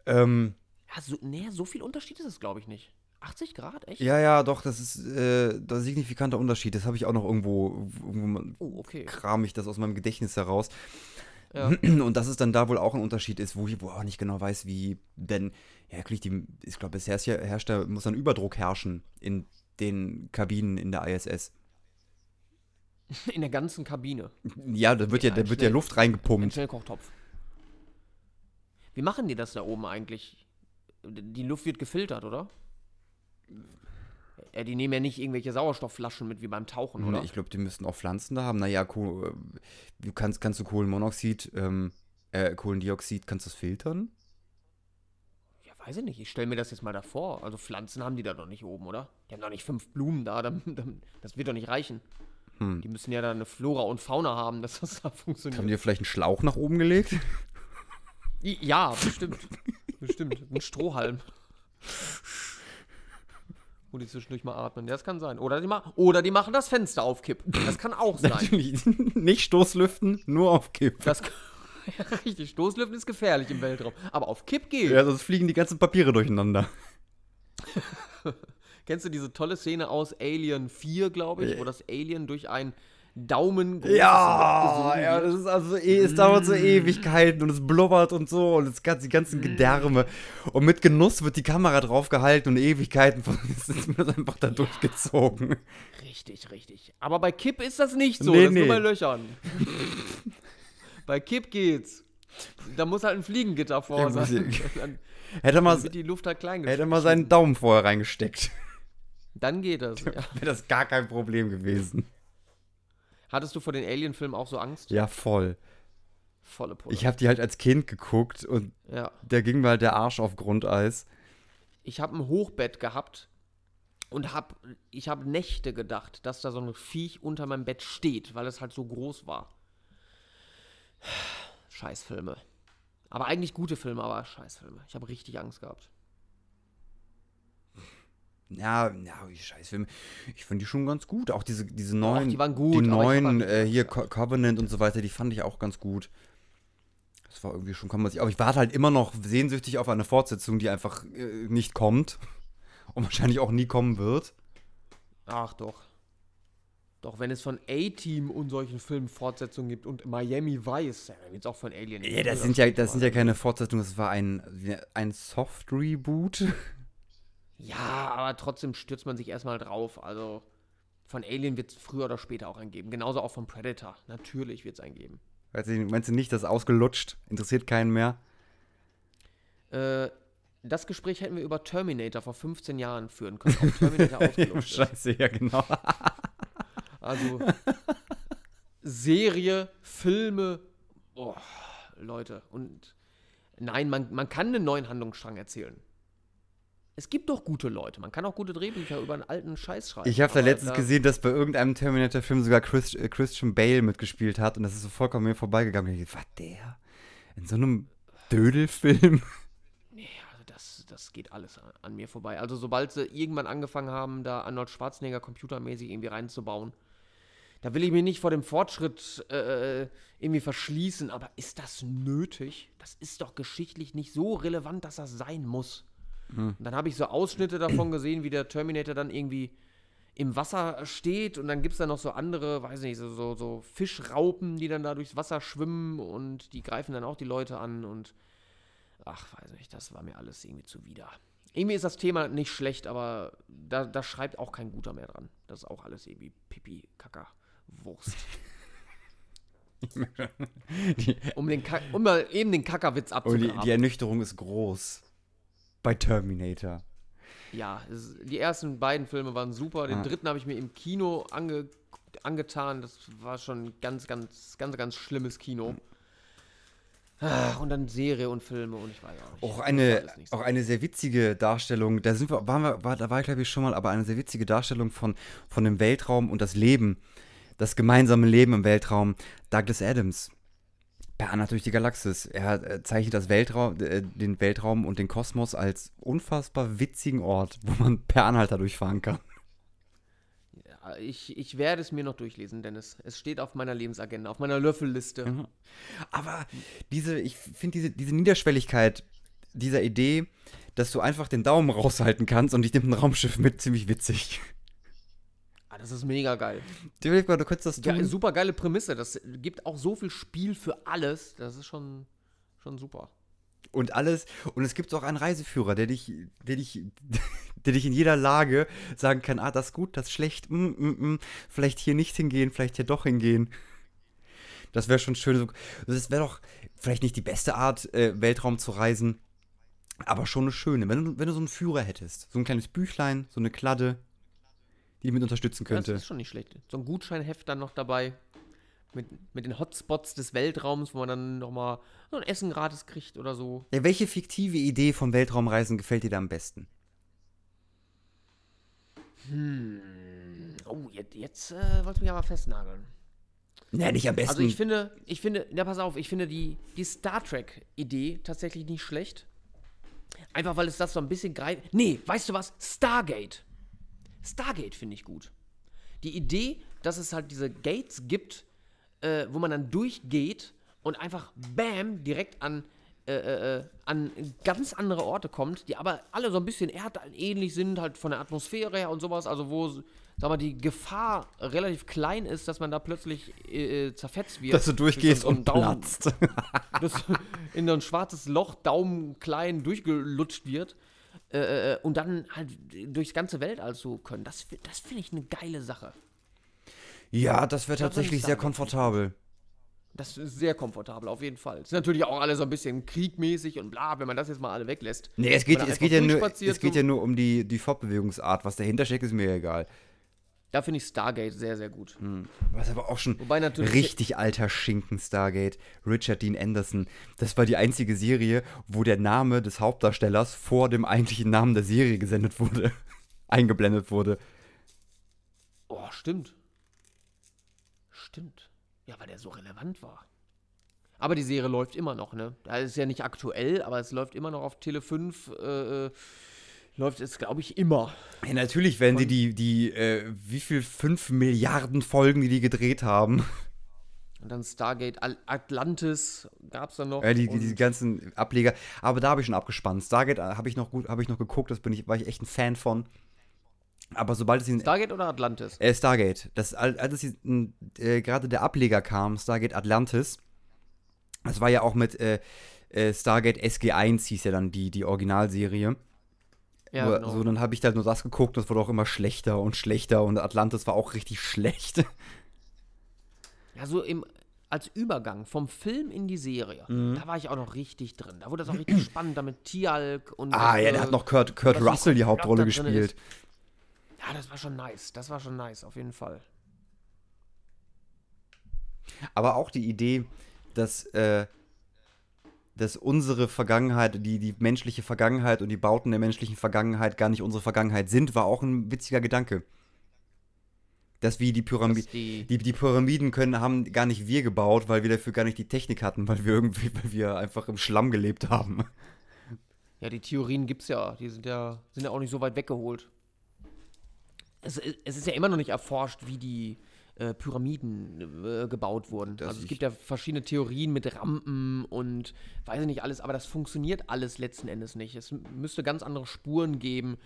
Ähm, Ja, so, nee, so viel Unterschied ist es, glaube ich, nicht. 80 Grad, echt? ja, ja, doch, das ist äh, ein signifikanter Unterschied. Das habe ich auch noch irgendwo, irgendwo Oh, okay. kram ich das aus meinem Gedächtnis heraus. Ja. Und dass es dann da wohl auch ein Unterschied ist, wo ich wo auch nicht genau weiß, wie. Denn, ja, wirklich, die, ich glaube, bisher herrscht da, muss dann Überdruck herrschen in den Kabinen in der ISS. In der ganzen Kabine. Ja, da wird ja, Ja, da wird ja schnell. Luft Ein reingepumpt. Schnellkochtopf. Wie machen die das da oben eigentlich? Die Luft wird gefiltert, oder? Ja, die nehmen ja nicht irgendwelche Sauerstoffflaschen mit wie beim Tauchen, oder? Ich glaube, die müssten auch Pflanzen da haben. Naja, äh, du kannst, kannst du Kohlenmonoxid, ähm, äh, Kohlendioxid, kannst du das filtern? Weiß ich nicht. Ich stelle mir das jetzt mal davor. Also Pflanzen haben die da doch nicht oben, oder? Die haben doch nicht fünf Blumen da. dann- dann- Das wird doch nicht reichen. Hm. Die müssen ja da eine Flora und Fauna haben, dass das da Haben funktioniert. die vielleicht einen Schlauch nach oben gelegt? Ja, bestimmt. bestimmt. Ein Strohhalm. Wo die zwischendurch mal atmen. Ja, das kann sein. Oder die, ma oder die machen das Fenster auf Kipp. Das kann auch sein. Natürlich. Nicht Stoßlüften, nur auf Kipp. Das kann, ja, richtig. Stoßlüften ist gefährlich im Weltraum. Aber auf Kipp geht. Ja, sonst fliegen die ganzen Papiere durcheinander. Kennst du diese tolle Szene aus Alien 4, glaube ich, Äh. wo das Alien durch ein Daumen Ja, ja, das ist also eh, es dauert so Ewigkeiten und es blubbert und so und es die ganzen Gedärme. Und mit Genuss wird die Kamera draufgehalten und Ewigkeiten von ist mir das einfach da durchgezogen. Richtig, richtig. Aber bei Kipp ist das nicht so. Nee, das nee. nur bei Löchern. bei Kipp geht's. Da muss halt ein Fliegengitter vor Ja, sein. Dann Hätte er mal, wird die Luft halt klein hätte mal seinen Daumen vorher reingesteckt. Dann geht das. Ja. Wäre das gar kein Problem gewesen. Hattest du vor den Alien-Filmen auch so Angst? Ja, voll. Volle Pulle. Ich habe die halt als Kind geguckt und ja. da ging mir halt der Arsch auf Grundeis. Ich habe ein Hochbett gehabt und hab, ich habe Nächte gedacht, dass da so ein Viech unter meinem Bett steht, weil es halt so groß war. Scheißfilme. Aber eigentlich gute Filme, aber Scheißfilme. Ich habe richtig Angst gehabt. Ja, ja, die Scheißfilme. Ich finde die schon ganz gut. Auch diese, diese neuen. die waren gut, Die neuen, äh, hier Co Covenant und so weiter, die fand ich auch ganz gut. Das war irgendwie schon, kann man sich. Aber ich warte halt immer noch sehnsüchtig auf eine Fortsetzung, die einfach äh, nicht kommt. Und wahrscheinlich auch nie kommen wird. Ach doch. Doch, wenn es von A-Team und solchen Filmen Fortsetzungen gibt und Miami Vice, dann wird es auch von Alien. Ja, das sind ja, das sind ja keine Fortsetzungen, das war ein, ein Soft-Reboot. Ja, aber trotzdem stürzt man sich erstmal drauf. Also von Alien wird es früher oder später auch einen geben. Genauso auch von Predator. Natürlich wird es einen geben. Weißt du, meinst du nicht, das ist ausgelutscht? Interessiert keinen mehr? Äh, das Gespräch hätten wir über Terminator vor 15 Jahren führen können. Ob Terminator ausgelutscht. Scheiße, ja, genau. Also Serie, Filme, oh, Leute. Und nein, man, man kann einen neuen Handlungsstrang erzählen. Es gibt doch gute Leute. Man kann auch gute Drehbücher über einen alten Scheiß schreiben. Ich habe da letztens gesehen, dass bei irgendeinem Terminator-Film sogar Chris, äh, Christian Bale mitgespielt hat und das ist so vollkommen mir vorbeigegangen. Und ich dachte, was der? In so einem Dödelfilm? Nee, also das, das geht alles an, an mir vorbei. Also sobald sie irgendwann angefangen haben, da Arnold Schwarzenegger computermäßig irgendwie reinzubauen, da will ich mich nicht vor dem Fortschritt äh, irgendwie verschließen, aber ist das nötig? Das ist doch geschichtlich nicht so relevant, dass das sein muss. Und dann habe ich so Ausschnitte davon gesehen, wie der Terminator dann irgendwie im Wasser steht und dann gibt es da noch so andere, weiß nicht, so, so, so Fischraupen, die dann da durchs Wasser schwimmen und die greifen dann auch die Leute an und ach, weiß nicht, das war mir alles irgendwie zuwider. Irgendwie ist das Thema nicht schlecht, aber da, da schreibt auch kein Guter mehr dran. Das ist auch alles irgendwie Pipi, Wurst. um, den Ka um mal eben den Kackerwitz Oh, die, abzugraben. die Ernüchterung ist groß. Bei Terminator. Ja, es, die ersten beiden Filme waren super. Den Ah. dritten habe ich mir im Kino ange, angetan. Das war schon ganz, ganz, ganz, ganz schlimmes Kino. Ach, und dann Serie und Filme und ich weiß auch nicht. Auch eine, so. auch eine sehr witzige Darstellung, da sind wir, waren wir, war, da war ich glaube ich schon mal, aber eine sehr witzige Darstellung von, von dem Weltraum und das Leben, das gemeinsame Leben im Weltraum. Douglas Adams. Per Anhalt durch die Galaxis. Er äh, zeichnet das Weltraum, äh, den Weltraum und den Kosmos als unfassbar witzigen Ort, wo man per Anhalter durchfahren kann. Ich, ich werde es mir noch durchlesen, Dennis. Es steht auf meiner Lebensagenda, auf meiner Löffelliste. Mhm. Aber diese, ich finde diese, diese Niederschwelligkeit dieser Idee, dass du einfach den Daumen raushalten kannst und ich nehme ein Raumschiff mit, ziemlich witzig. Das ist mega geil. Überleg mal, du könntest das tun. Ja, super geile Prämisse. Das gibt auch so viel Spiel für alles. Das ist schon, schon super. und alles. Und es gibt auch einen Reiseführer, der dich, der dich, der dich in jeder Lage sagen kann, ah, das ist gut, das ist schlecht, mm, mm, mm, vielleicht hier nicht hingehen, vielleicht hier doch hingehen. Das wäre schon schön. Das wäre doch vielleicht nicht die beste Art, äh, Weltraum zu reisen, aber schon eine schöne. Wenn du, wenn du so einen Führer hättest, so ein kleines Büchlein, so eine Kladde, die mit unterstützen könnte. Das ist schon nicht schlecht. So ein Gutscheinheft dann noch dabei. Mit, mit den Hotspots des Weltraums, wo man dann nochmal so ein Essen gratis kriegt oder so. Ja, welche fiktive Idee von Weltraumreisen gefällt dir da am besten? Oh, jetzt, jetzt äh, wolltest du mich aber festnageln. Ja, nicht am besten. Also ich finde, ich finde, ja pass auf, ich finde die, die Star Trek-Idee tatsächlich nicht schlecht. Einfach weil es das so ein bisschen greift. Nee, weißt du was? Stargate. Stargate finde ich gut. Die Idee, dass es halt diese Gates gibt, äh, wo man dann durchgeht und einfach bam direkt an, äh, äh, äh, an ganz andere Orte kommt, die aber alle so ein bisschen erdähnlich sind, halt von der Atmosphäre her und sowas, also wo, sag mal, die Gefahr relativ klein ist, dass man da plötzlich äh, äh, zerfetzt wird. dass du durchgehst Durch so und Daumen- platzt. dass in so ein schwarzes Loch Daumen klein durchgelutscht wird äh, äh, und dann halt durchs ganze Weltall so können. Das, das finde ich eine geile Sache. ja, das wäre tatsächlich sehr Stargate. komfortabel. Das ist sehr komfortabel, auf jeden Fall. Ist natürlich auch alles so ein bisschen kriegmäßig und bla, wenn man das jetzt mal alle weglässt. Nee, es geht, es geht, ja, nur, es geht ja nur um die, die Fortbewegungsart. Was dahinter steckt, ist mir egal. Da finde ich Stargate sehr, sehr gut. Was aber auch schon Wobei natürlich. richtig alter Schinken Stargate. Richard Dean Anderson. Das war die einzige Serie, wo der Name des Hauptdarstellers vor dem eigentlichen Namen der Serie gesendet wurde. Eingeblendet wurde. Oh, stimmt. Stimmt. Ja, weil der so relevant war. Aber die Serie läuft immer noch, ne? Das ist ja nicht aktuell, aber es läuft immer noch auf Tele 5. Äh, äh, läuft es, glaube ich, immer. Ja, natürlich werden die die, die äh, wie viel, 5 Milliarden Folgen, die die gedreht haben. Und dann Stargate Atlantis gab es dann noch. Äh, die, die, die ganzen Ableger. Aber da habe ich schon abgespannt. Stargate äh, habe ich noch gut, habe ich noch geguckt, das bin ich, war ich echt ein Fan von. Aber sobald es in Stargate oder Atlantis? Äh, Stargate. Das, al- als es äh, gerade der Ableger kam, Stargate Atlantis, das war ja auch mit äh, äh, Stargate SG1 hieß ja dann die, die Originalserie. Ja, Nur- genau. So, dann habe ich halt nur das geguckt, das wurde auch immer schlechter und schlechter und Atlantis war auch richtig schlecht. Ja, so im, als Übergang vom Film in die Serie. Mhm. Da war ich auch noch richtig drin. Da wurde das auch richtig spannend, damit Tialk und. ah, ja, äh, der hat noch Kurt, Kurt Russell die Hauptrolle gespielt. ist. Ja, das war schon nice. Das war schon nice, auf jeden Fall. Aber auch die Idee, dass, äh, dass unsere Vergangenheit, die, die menschliche Vergangenheit und die Bauten der menschlichen Vergangenheit gar nicht unsere Vergangenheit sind, war auch ein witziger Gedanke. Dass wie die Pyramiden. die, Die, die Pyramiden können, haben gar nicht wir gebaut, weil wir dafür gar nicht die Technik hatten, weil wir irgendwie, weil wir einfach im Schlamm gelebt haben. ja, die Theorien gibt's ja. Die sind ja, sind ja auch nicht so weit weggeholt. Es, es ist ja immer noch nicht erforscht, wie die äh, Pyramiden äh, gebaut wurden. Das also es gibt ja verschiedene Theorien mit Rampen und weiß ich nicht alles, aber das funktioniert alles letzten Endes nicht. Es müsste ganz andere Spuren geben.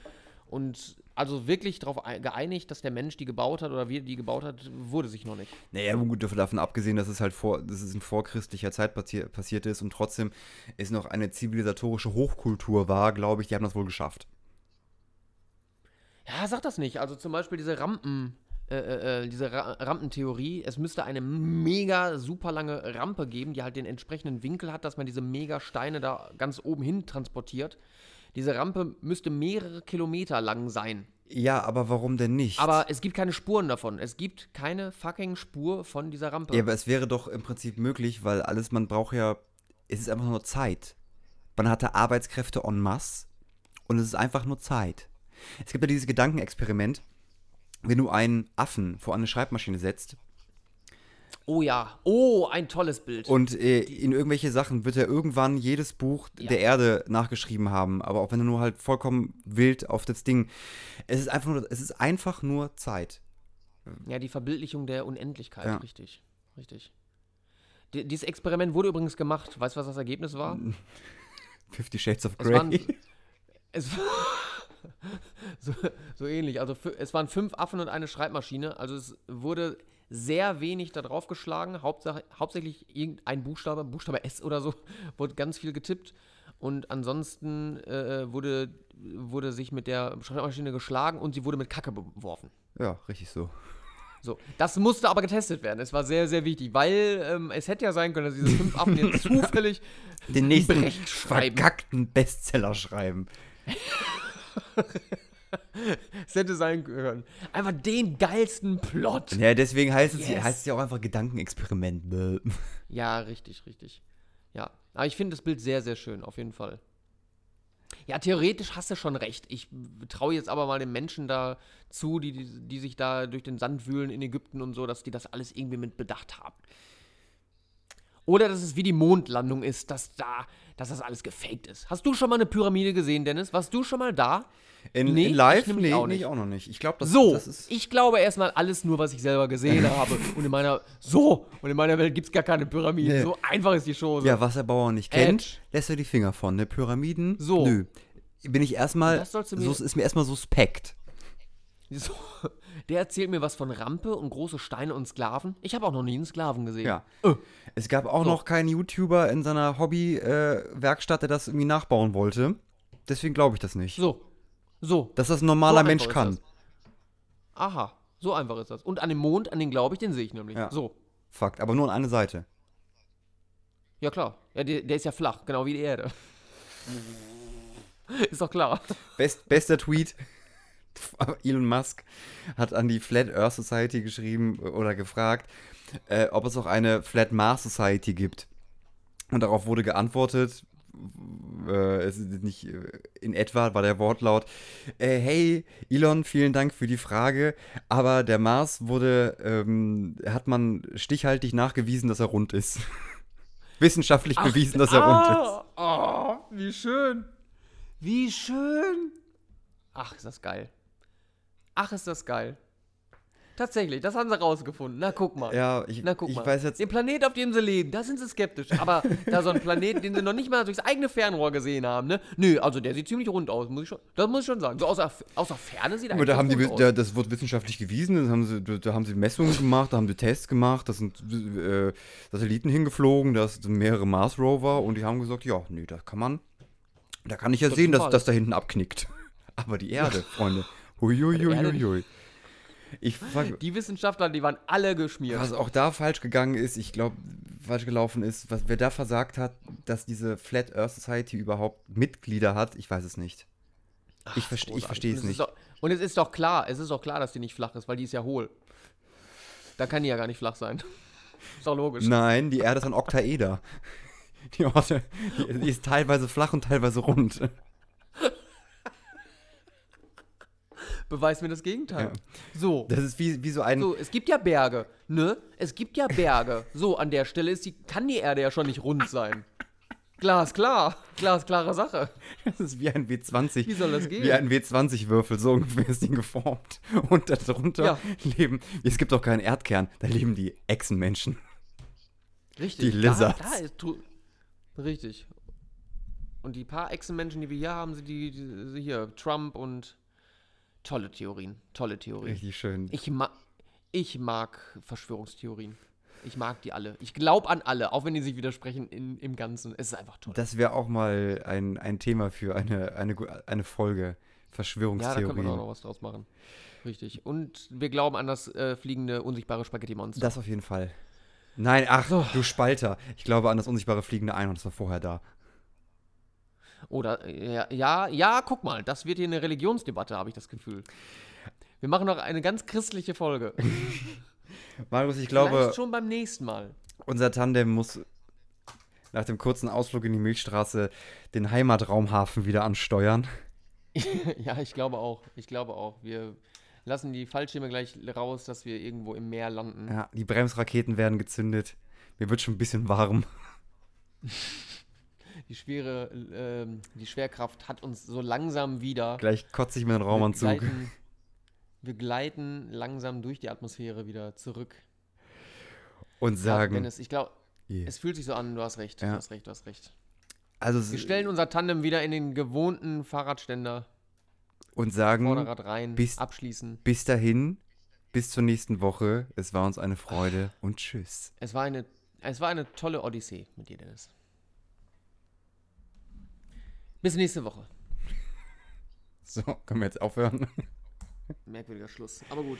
Und also wirklich darauf geeinigt, dass der Mensch die gebaut hat oder wir die gebaut hat, wurde sich noch nicht. Naja, gut, davon abgesehen, dass es halt vor, dass es in vorchristlicher Zeit passier, passiert ist und trotzdem es noch eine zivilisatorische Hochkultur war, glaube ich, die haben das wohl geschafft. Ja, sag das nicht. Also zum Beispiel diese Rampen, äh, äh, äh, diese Ra Rampentheorie. Es müsste eine mega super lange Rampe geben, die halt den entsprechenden Winkel hat, dass man diese mega Steine da ganz oben hin transportiert. Diese Rampe müsste mehrere Kilometer lang sein. Ja, aber warum denn nicht? Aber es gibt keine Spuren davon. Es gibt keine fucking Spur von dieser Rampe. Ja, aber es wäre doch im Prinzip möglich, weil alles, man braucht ja es ist einfach nur Zeit. Man hatte Arbeitskräfte en masse und es ist einfach nur Zeit. Es gibt ja dieses Gedankenexperiment, wenn du einen Affen vor eine Schreibmaschine setzt Oh ja. Oh, ein tolles Bild. und äh, in irgendwelche Sachen wird er irgendwann jedes Buch Ja. der Erde nachgeschrieben haben, aber auch wenn er nur halt vollkommen wild auf das Ding. Es ist einfach nur, es ist einfach nur Zeit. Ja, die Verbildlichung der Unendlichkeit, Ja. richtig. Richtig. Die, dieses Experiment wurde übrigens gemacht. Weißt du, was das Ergebnis war? Fifty Shades of Es waren, Grey. es so, so ähnlich. Also es waren fünf Affen und eine Schreibmaschine. Also es wurde sehr wenig da drauf geschlagen. Hauptsache, hauptsächlich irgendein Buchstabe, Buchstabe S oder so, wurde ganz viel getippt. Und ansonsten äh, wurde, wurde sich mit der Schreibmaschine geschlagen und sie wurde mit Kacke beworfen. Ja, richtig so. So, das musste aber getestet werden. Es war sehr, sehr wichtig, weil ähm, es hätte ja sein können, dass diese fünf Affen jetzt zufällig Den nächsten verkackten Bestseller schreiben. Es hätte sein können. Einfach den geilsten Plot. Ja, deswegen heißt es, Yes. heißt es ja auch einfach Gedankenexperiment. Bäh. Ja, richtig, richtig. Ja. Aber ich finde das Bild sehr, sehr schön, auf jeden Fall. Ja, theoretisch hast du schon recht. Ich traue jetzt aber mal den Menschen da zu, die, die, die sich da durch den Sand wühlen in Ägypten und so, dass die das alles irgendwie mit bedacht haben. Oder dass es wie die Mondlandung ist, dass da, dass das alles gefaked ist. Hast du schon mal eine Pyramide gesehen, Dennis? Warst du schon mal da? In, Nee, in live? nee, auch nee, nicht. ich auch noch nicht. Ich glaube, das, So, das ist. ich glaube erstmal alles nur, was ich selber gesehen habe. Und in meiner, so, und in meiner Welt gibt es gar keine Pyramiden. Nee. So einfach ist die Chose. Ja, was der Bauer nicht kennt, Edge. lässt er die Finger von. Ne? Pyramiden? So. Nö. Bin ich erstmal. Das sollst du mir- So, ist mir erstmal suspekt. So, der erzählt mir was von Rampe und große Steine und Sklaven. Ich habe auch noch nie einen Sklaven gesehen. Ja. Äh. Es gab auch So. noch keinen YouTuber in seiner Hobby-Werkstatt, der das irgendwie nachbauen wollte. Deswegen glaube ich das nicht. So, so. Dass das ein normaler So Mensch kann. Aha, so einfach ist das. Und an dem Mond, an den glaube ich, den sehe ich nämlich. Ja. So. Fakt. Aber nur an eine Seite. Ja, klar. Ja, der, der ist ja flach, genau wie die Erde. ist doch klar. Best, bester Tweet. Elon Musk hat an die Flat Earth Society geschrieben oder gefragt, äh, ob es auch eine Flat Mars Society gibt. Und darauf wurde geantwortet, äh, es ist nicht äh, in etwa war der Wortlaut, äh, hey Elon, vielen Dank für die Frage, aber der Mars wurde, ähm, hat man stichhaltig nachgewiesen, dass er rund ist. Wissenschaftlich bewiesen, dass er rund ist. Ah, oh, wie schön. Wie schön. Ach, ist das geil. Ach, ist das geil. Tatsächlich, das haben sie rausgefunden. Na, guck mal. Ja, ich, Na, guck ich mal. weiß jetzt, Den Planet, auf dem sie leben, da sind sie skeptisch. Aber da so ein Planet, den sie noch nicht mal durchs eigene Fernrohr gesehen haben, ne? Nö, also der sieht ziemlich rund aus, muss ich schon, das muss ich schon sagen. So außer, außer Ferne sieht er Aber da haben die, aus. da, das wird wissenschaftlich gewiesen, das haben sie, da, haben sie Messungen gemacht, da haben sie Tests gemacht, da sind äh, Satelliten hingeflogen, da sind mehrere Mars-Rover und die haben gesagt, ja, nee, da kann man, da kann ich ja Das sehen, dass das da hinten abknickt. Aber die Erde, Freunde, huiuiuiui. Ich frage, Die Wissenschaftler, die waren alle geschmiert. was auch da falsch gegangen ist, ich glaube, falsch gelaufen ist, was, wer da versagt hat, dass diese Flat Earth Society überhaupt Mitglieder hat, ich weiß es nicht. Ich, verste, ich verstehe es nicht. Doch, und es ist doch klar, es ist doch klar, dass die nicht flach ist, weil die ist ja hohl. Da kann die ja gar nicht flach sein. ist doch logisch. Nein, die Erde ist ein Oktaeder. Die, Orte, die, die ist teilweise flach und teilweise rund. Beweis mir das Gegenteil. So. Das ist wie, wie so ein. So, es gibt ja Berge, ne? Es gibt ja Berge. So, an der Stelle ist die, kann die Erde ja schon nicht rund sein. Glasklar. Glasklare Sache. Das ist wie ein W20. Wie soll das gehen? Wie ein W20-Würfel, so ungefähr ist die geformt. Und darunter Ja. leben. Es gibt auch keinen Erdkern, da leben die Echsenmenschen. Richtig. Die Lizards. Da, da ist, tu- richtig. Und die paar Echsenmenschen, die wir hier haben, sind die, die hier, Trump und tolle Theorien. Tolle Theorien. Richtig schön. Ich, ma ich mag Verschwörungstheorien. Ich mag die alle. Ich glaube an alle, auch wenn die sich widersprechen in, im Ganzen. Es ist einfach toll. Das wäre auch mal ein, ein Thema für eine, eine, eine Folge. Ja, da Verschwörungstheorien. können wir auch noch was draus machen. Richtig. Und wir glauben an das äh, fliegende, unsichtbare Spaghetti-Monster. das auf jeden Fall. Nein, ach, So. du Spalter. Ich glaube an das unsichtbare fliegende Einhorn, das war vorher da. Oder, äh, ja, ja, ja, guck mal, das wird hier eine Religionsdebatte, habe ich das Gefühl. Wir machen noch eine ganz christliche Folge. Marius, ich glaube, Vielleicht schon beim nächsten Mal. unser Tandem muss nach dem kurzen Ausflug in die Milchstraße den Heimatraumhafen wieder ansteuern. ja, ich glaube auch. Ich glaube auch. Wir lassen die Fallschirme gleich raus, dass wir irgendwo im Meer landen. Ja, die Bremsraketen werden gezündet. Mir wird schon ein bisschen warm. Die schwere, ähm, die Schwerkraft hat uns so langsam wieder. Gleich kotze ich mir den Raumanzug. Wir gleiten, wir gleiten langsam durch die Atmosphäre wieder zurück. Und sagen. Ja, Dennis, ich glaube, Yeah. es fühlt sich so an, du hast recht, Ja. du hast recht, du hast recht. Also Wir stellen unser Tandem wieder in den gewohnten Fahrradständer, und sagen Vorderrad rein, bis- abschließen. bis dahin, bis zur nächsten Woche. Es war uns eine Freude und tschüss. Es war eine, es war eine tolle Odyssee mit dir, Dennis. Bis nächste Woche. So, können wir jetzt aufhören? Merkwürdiger Schluss. Aber gut.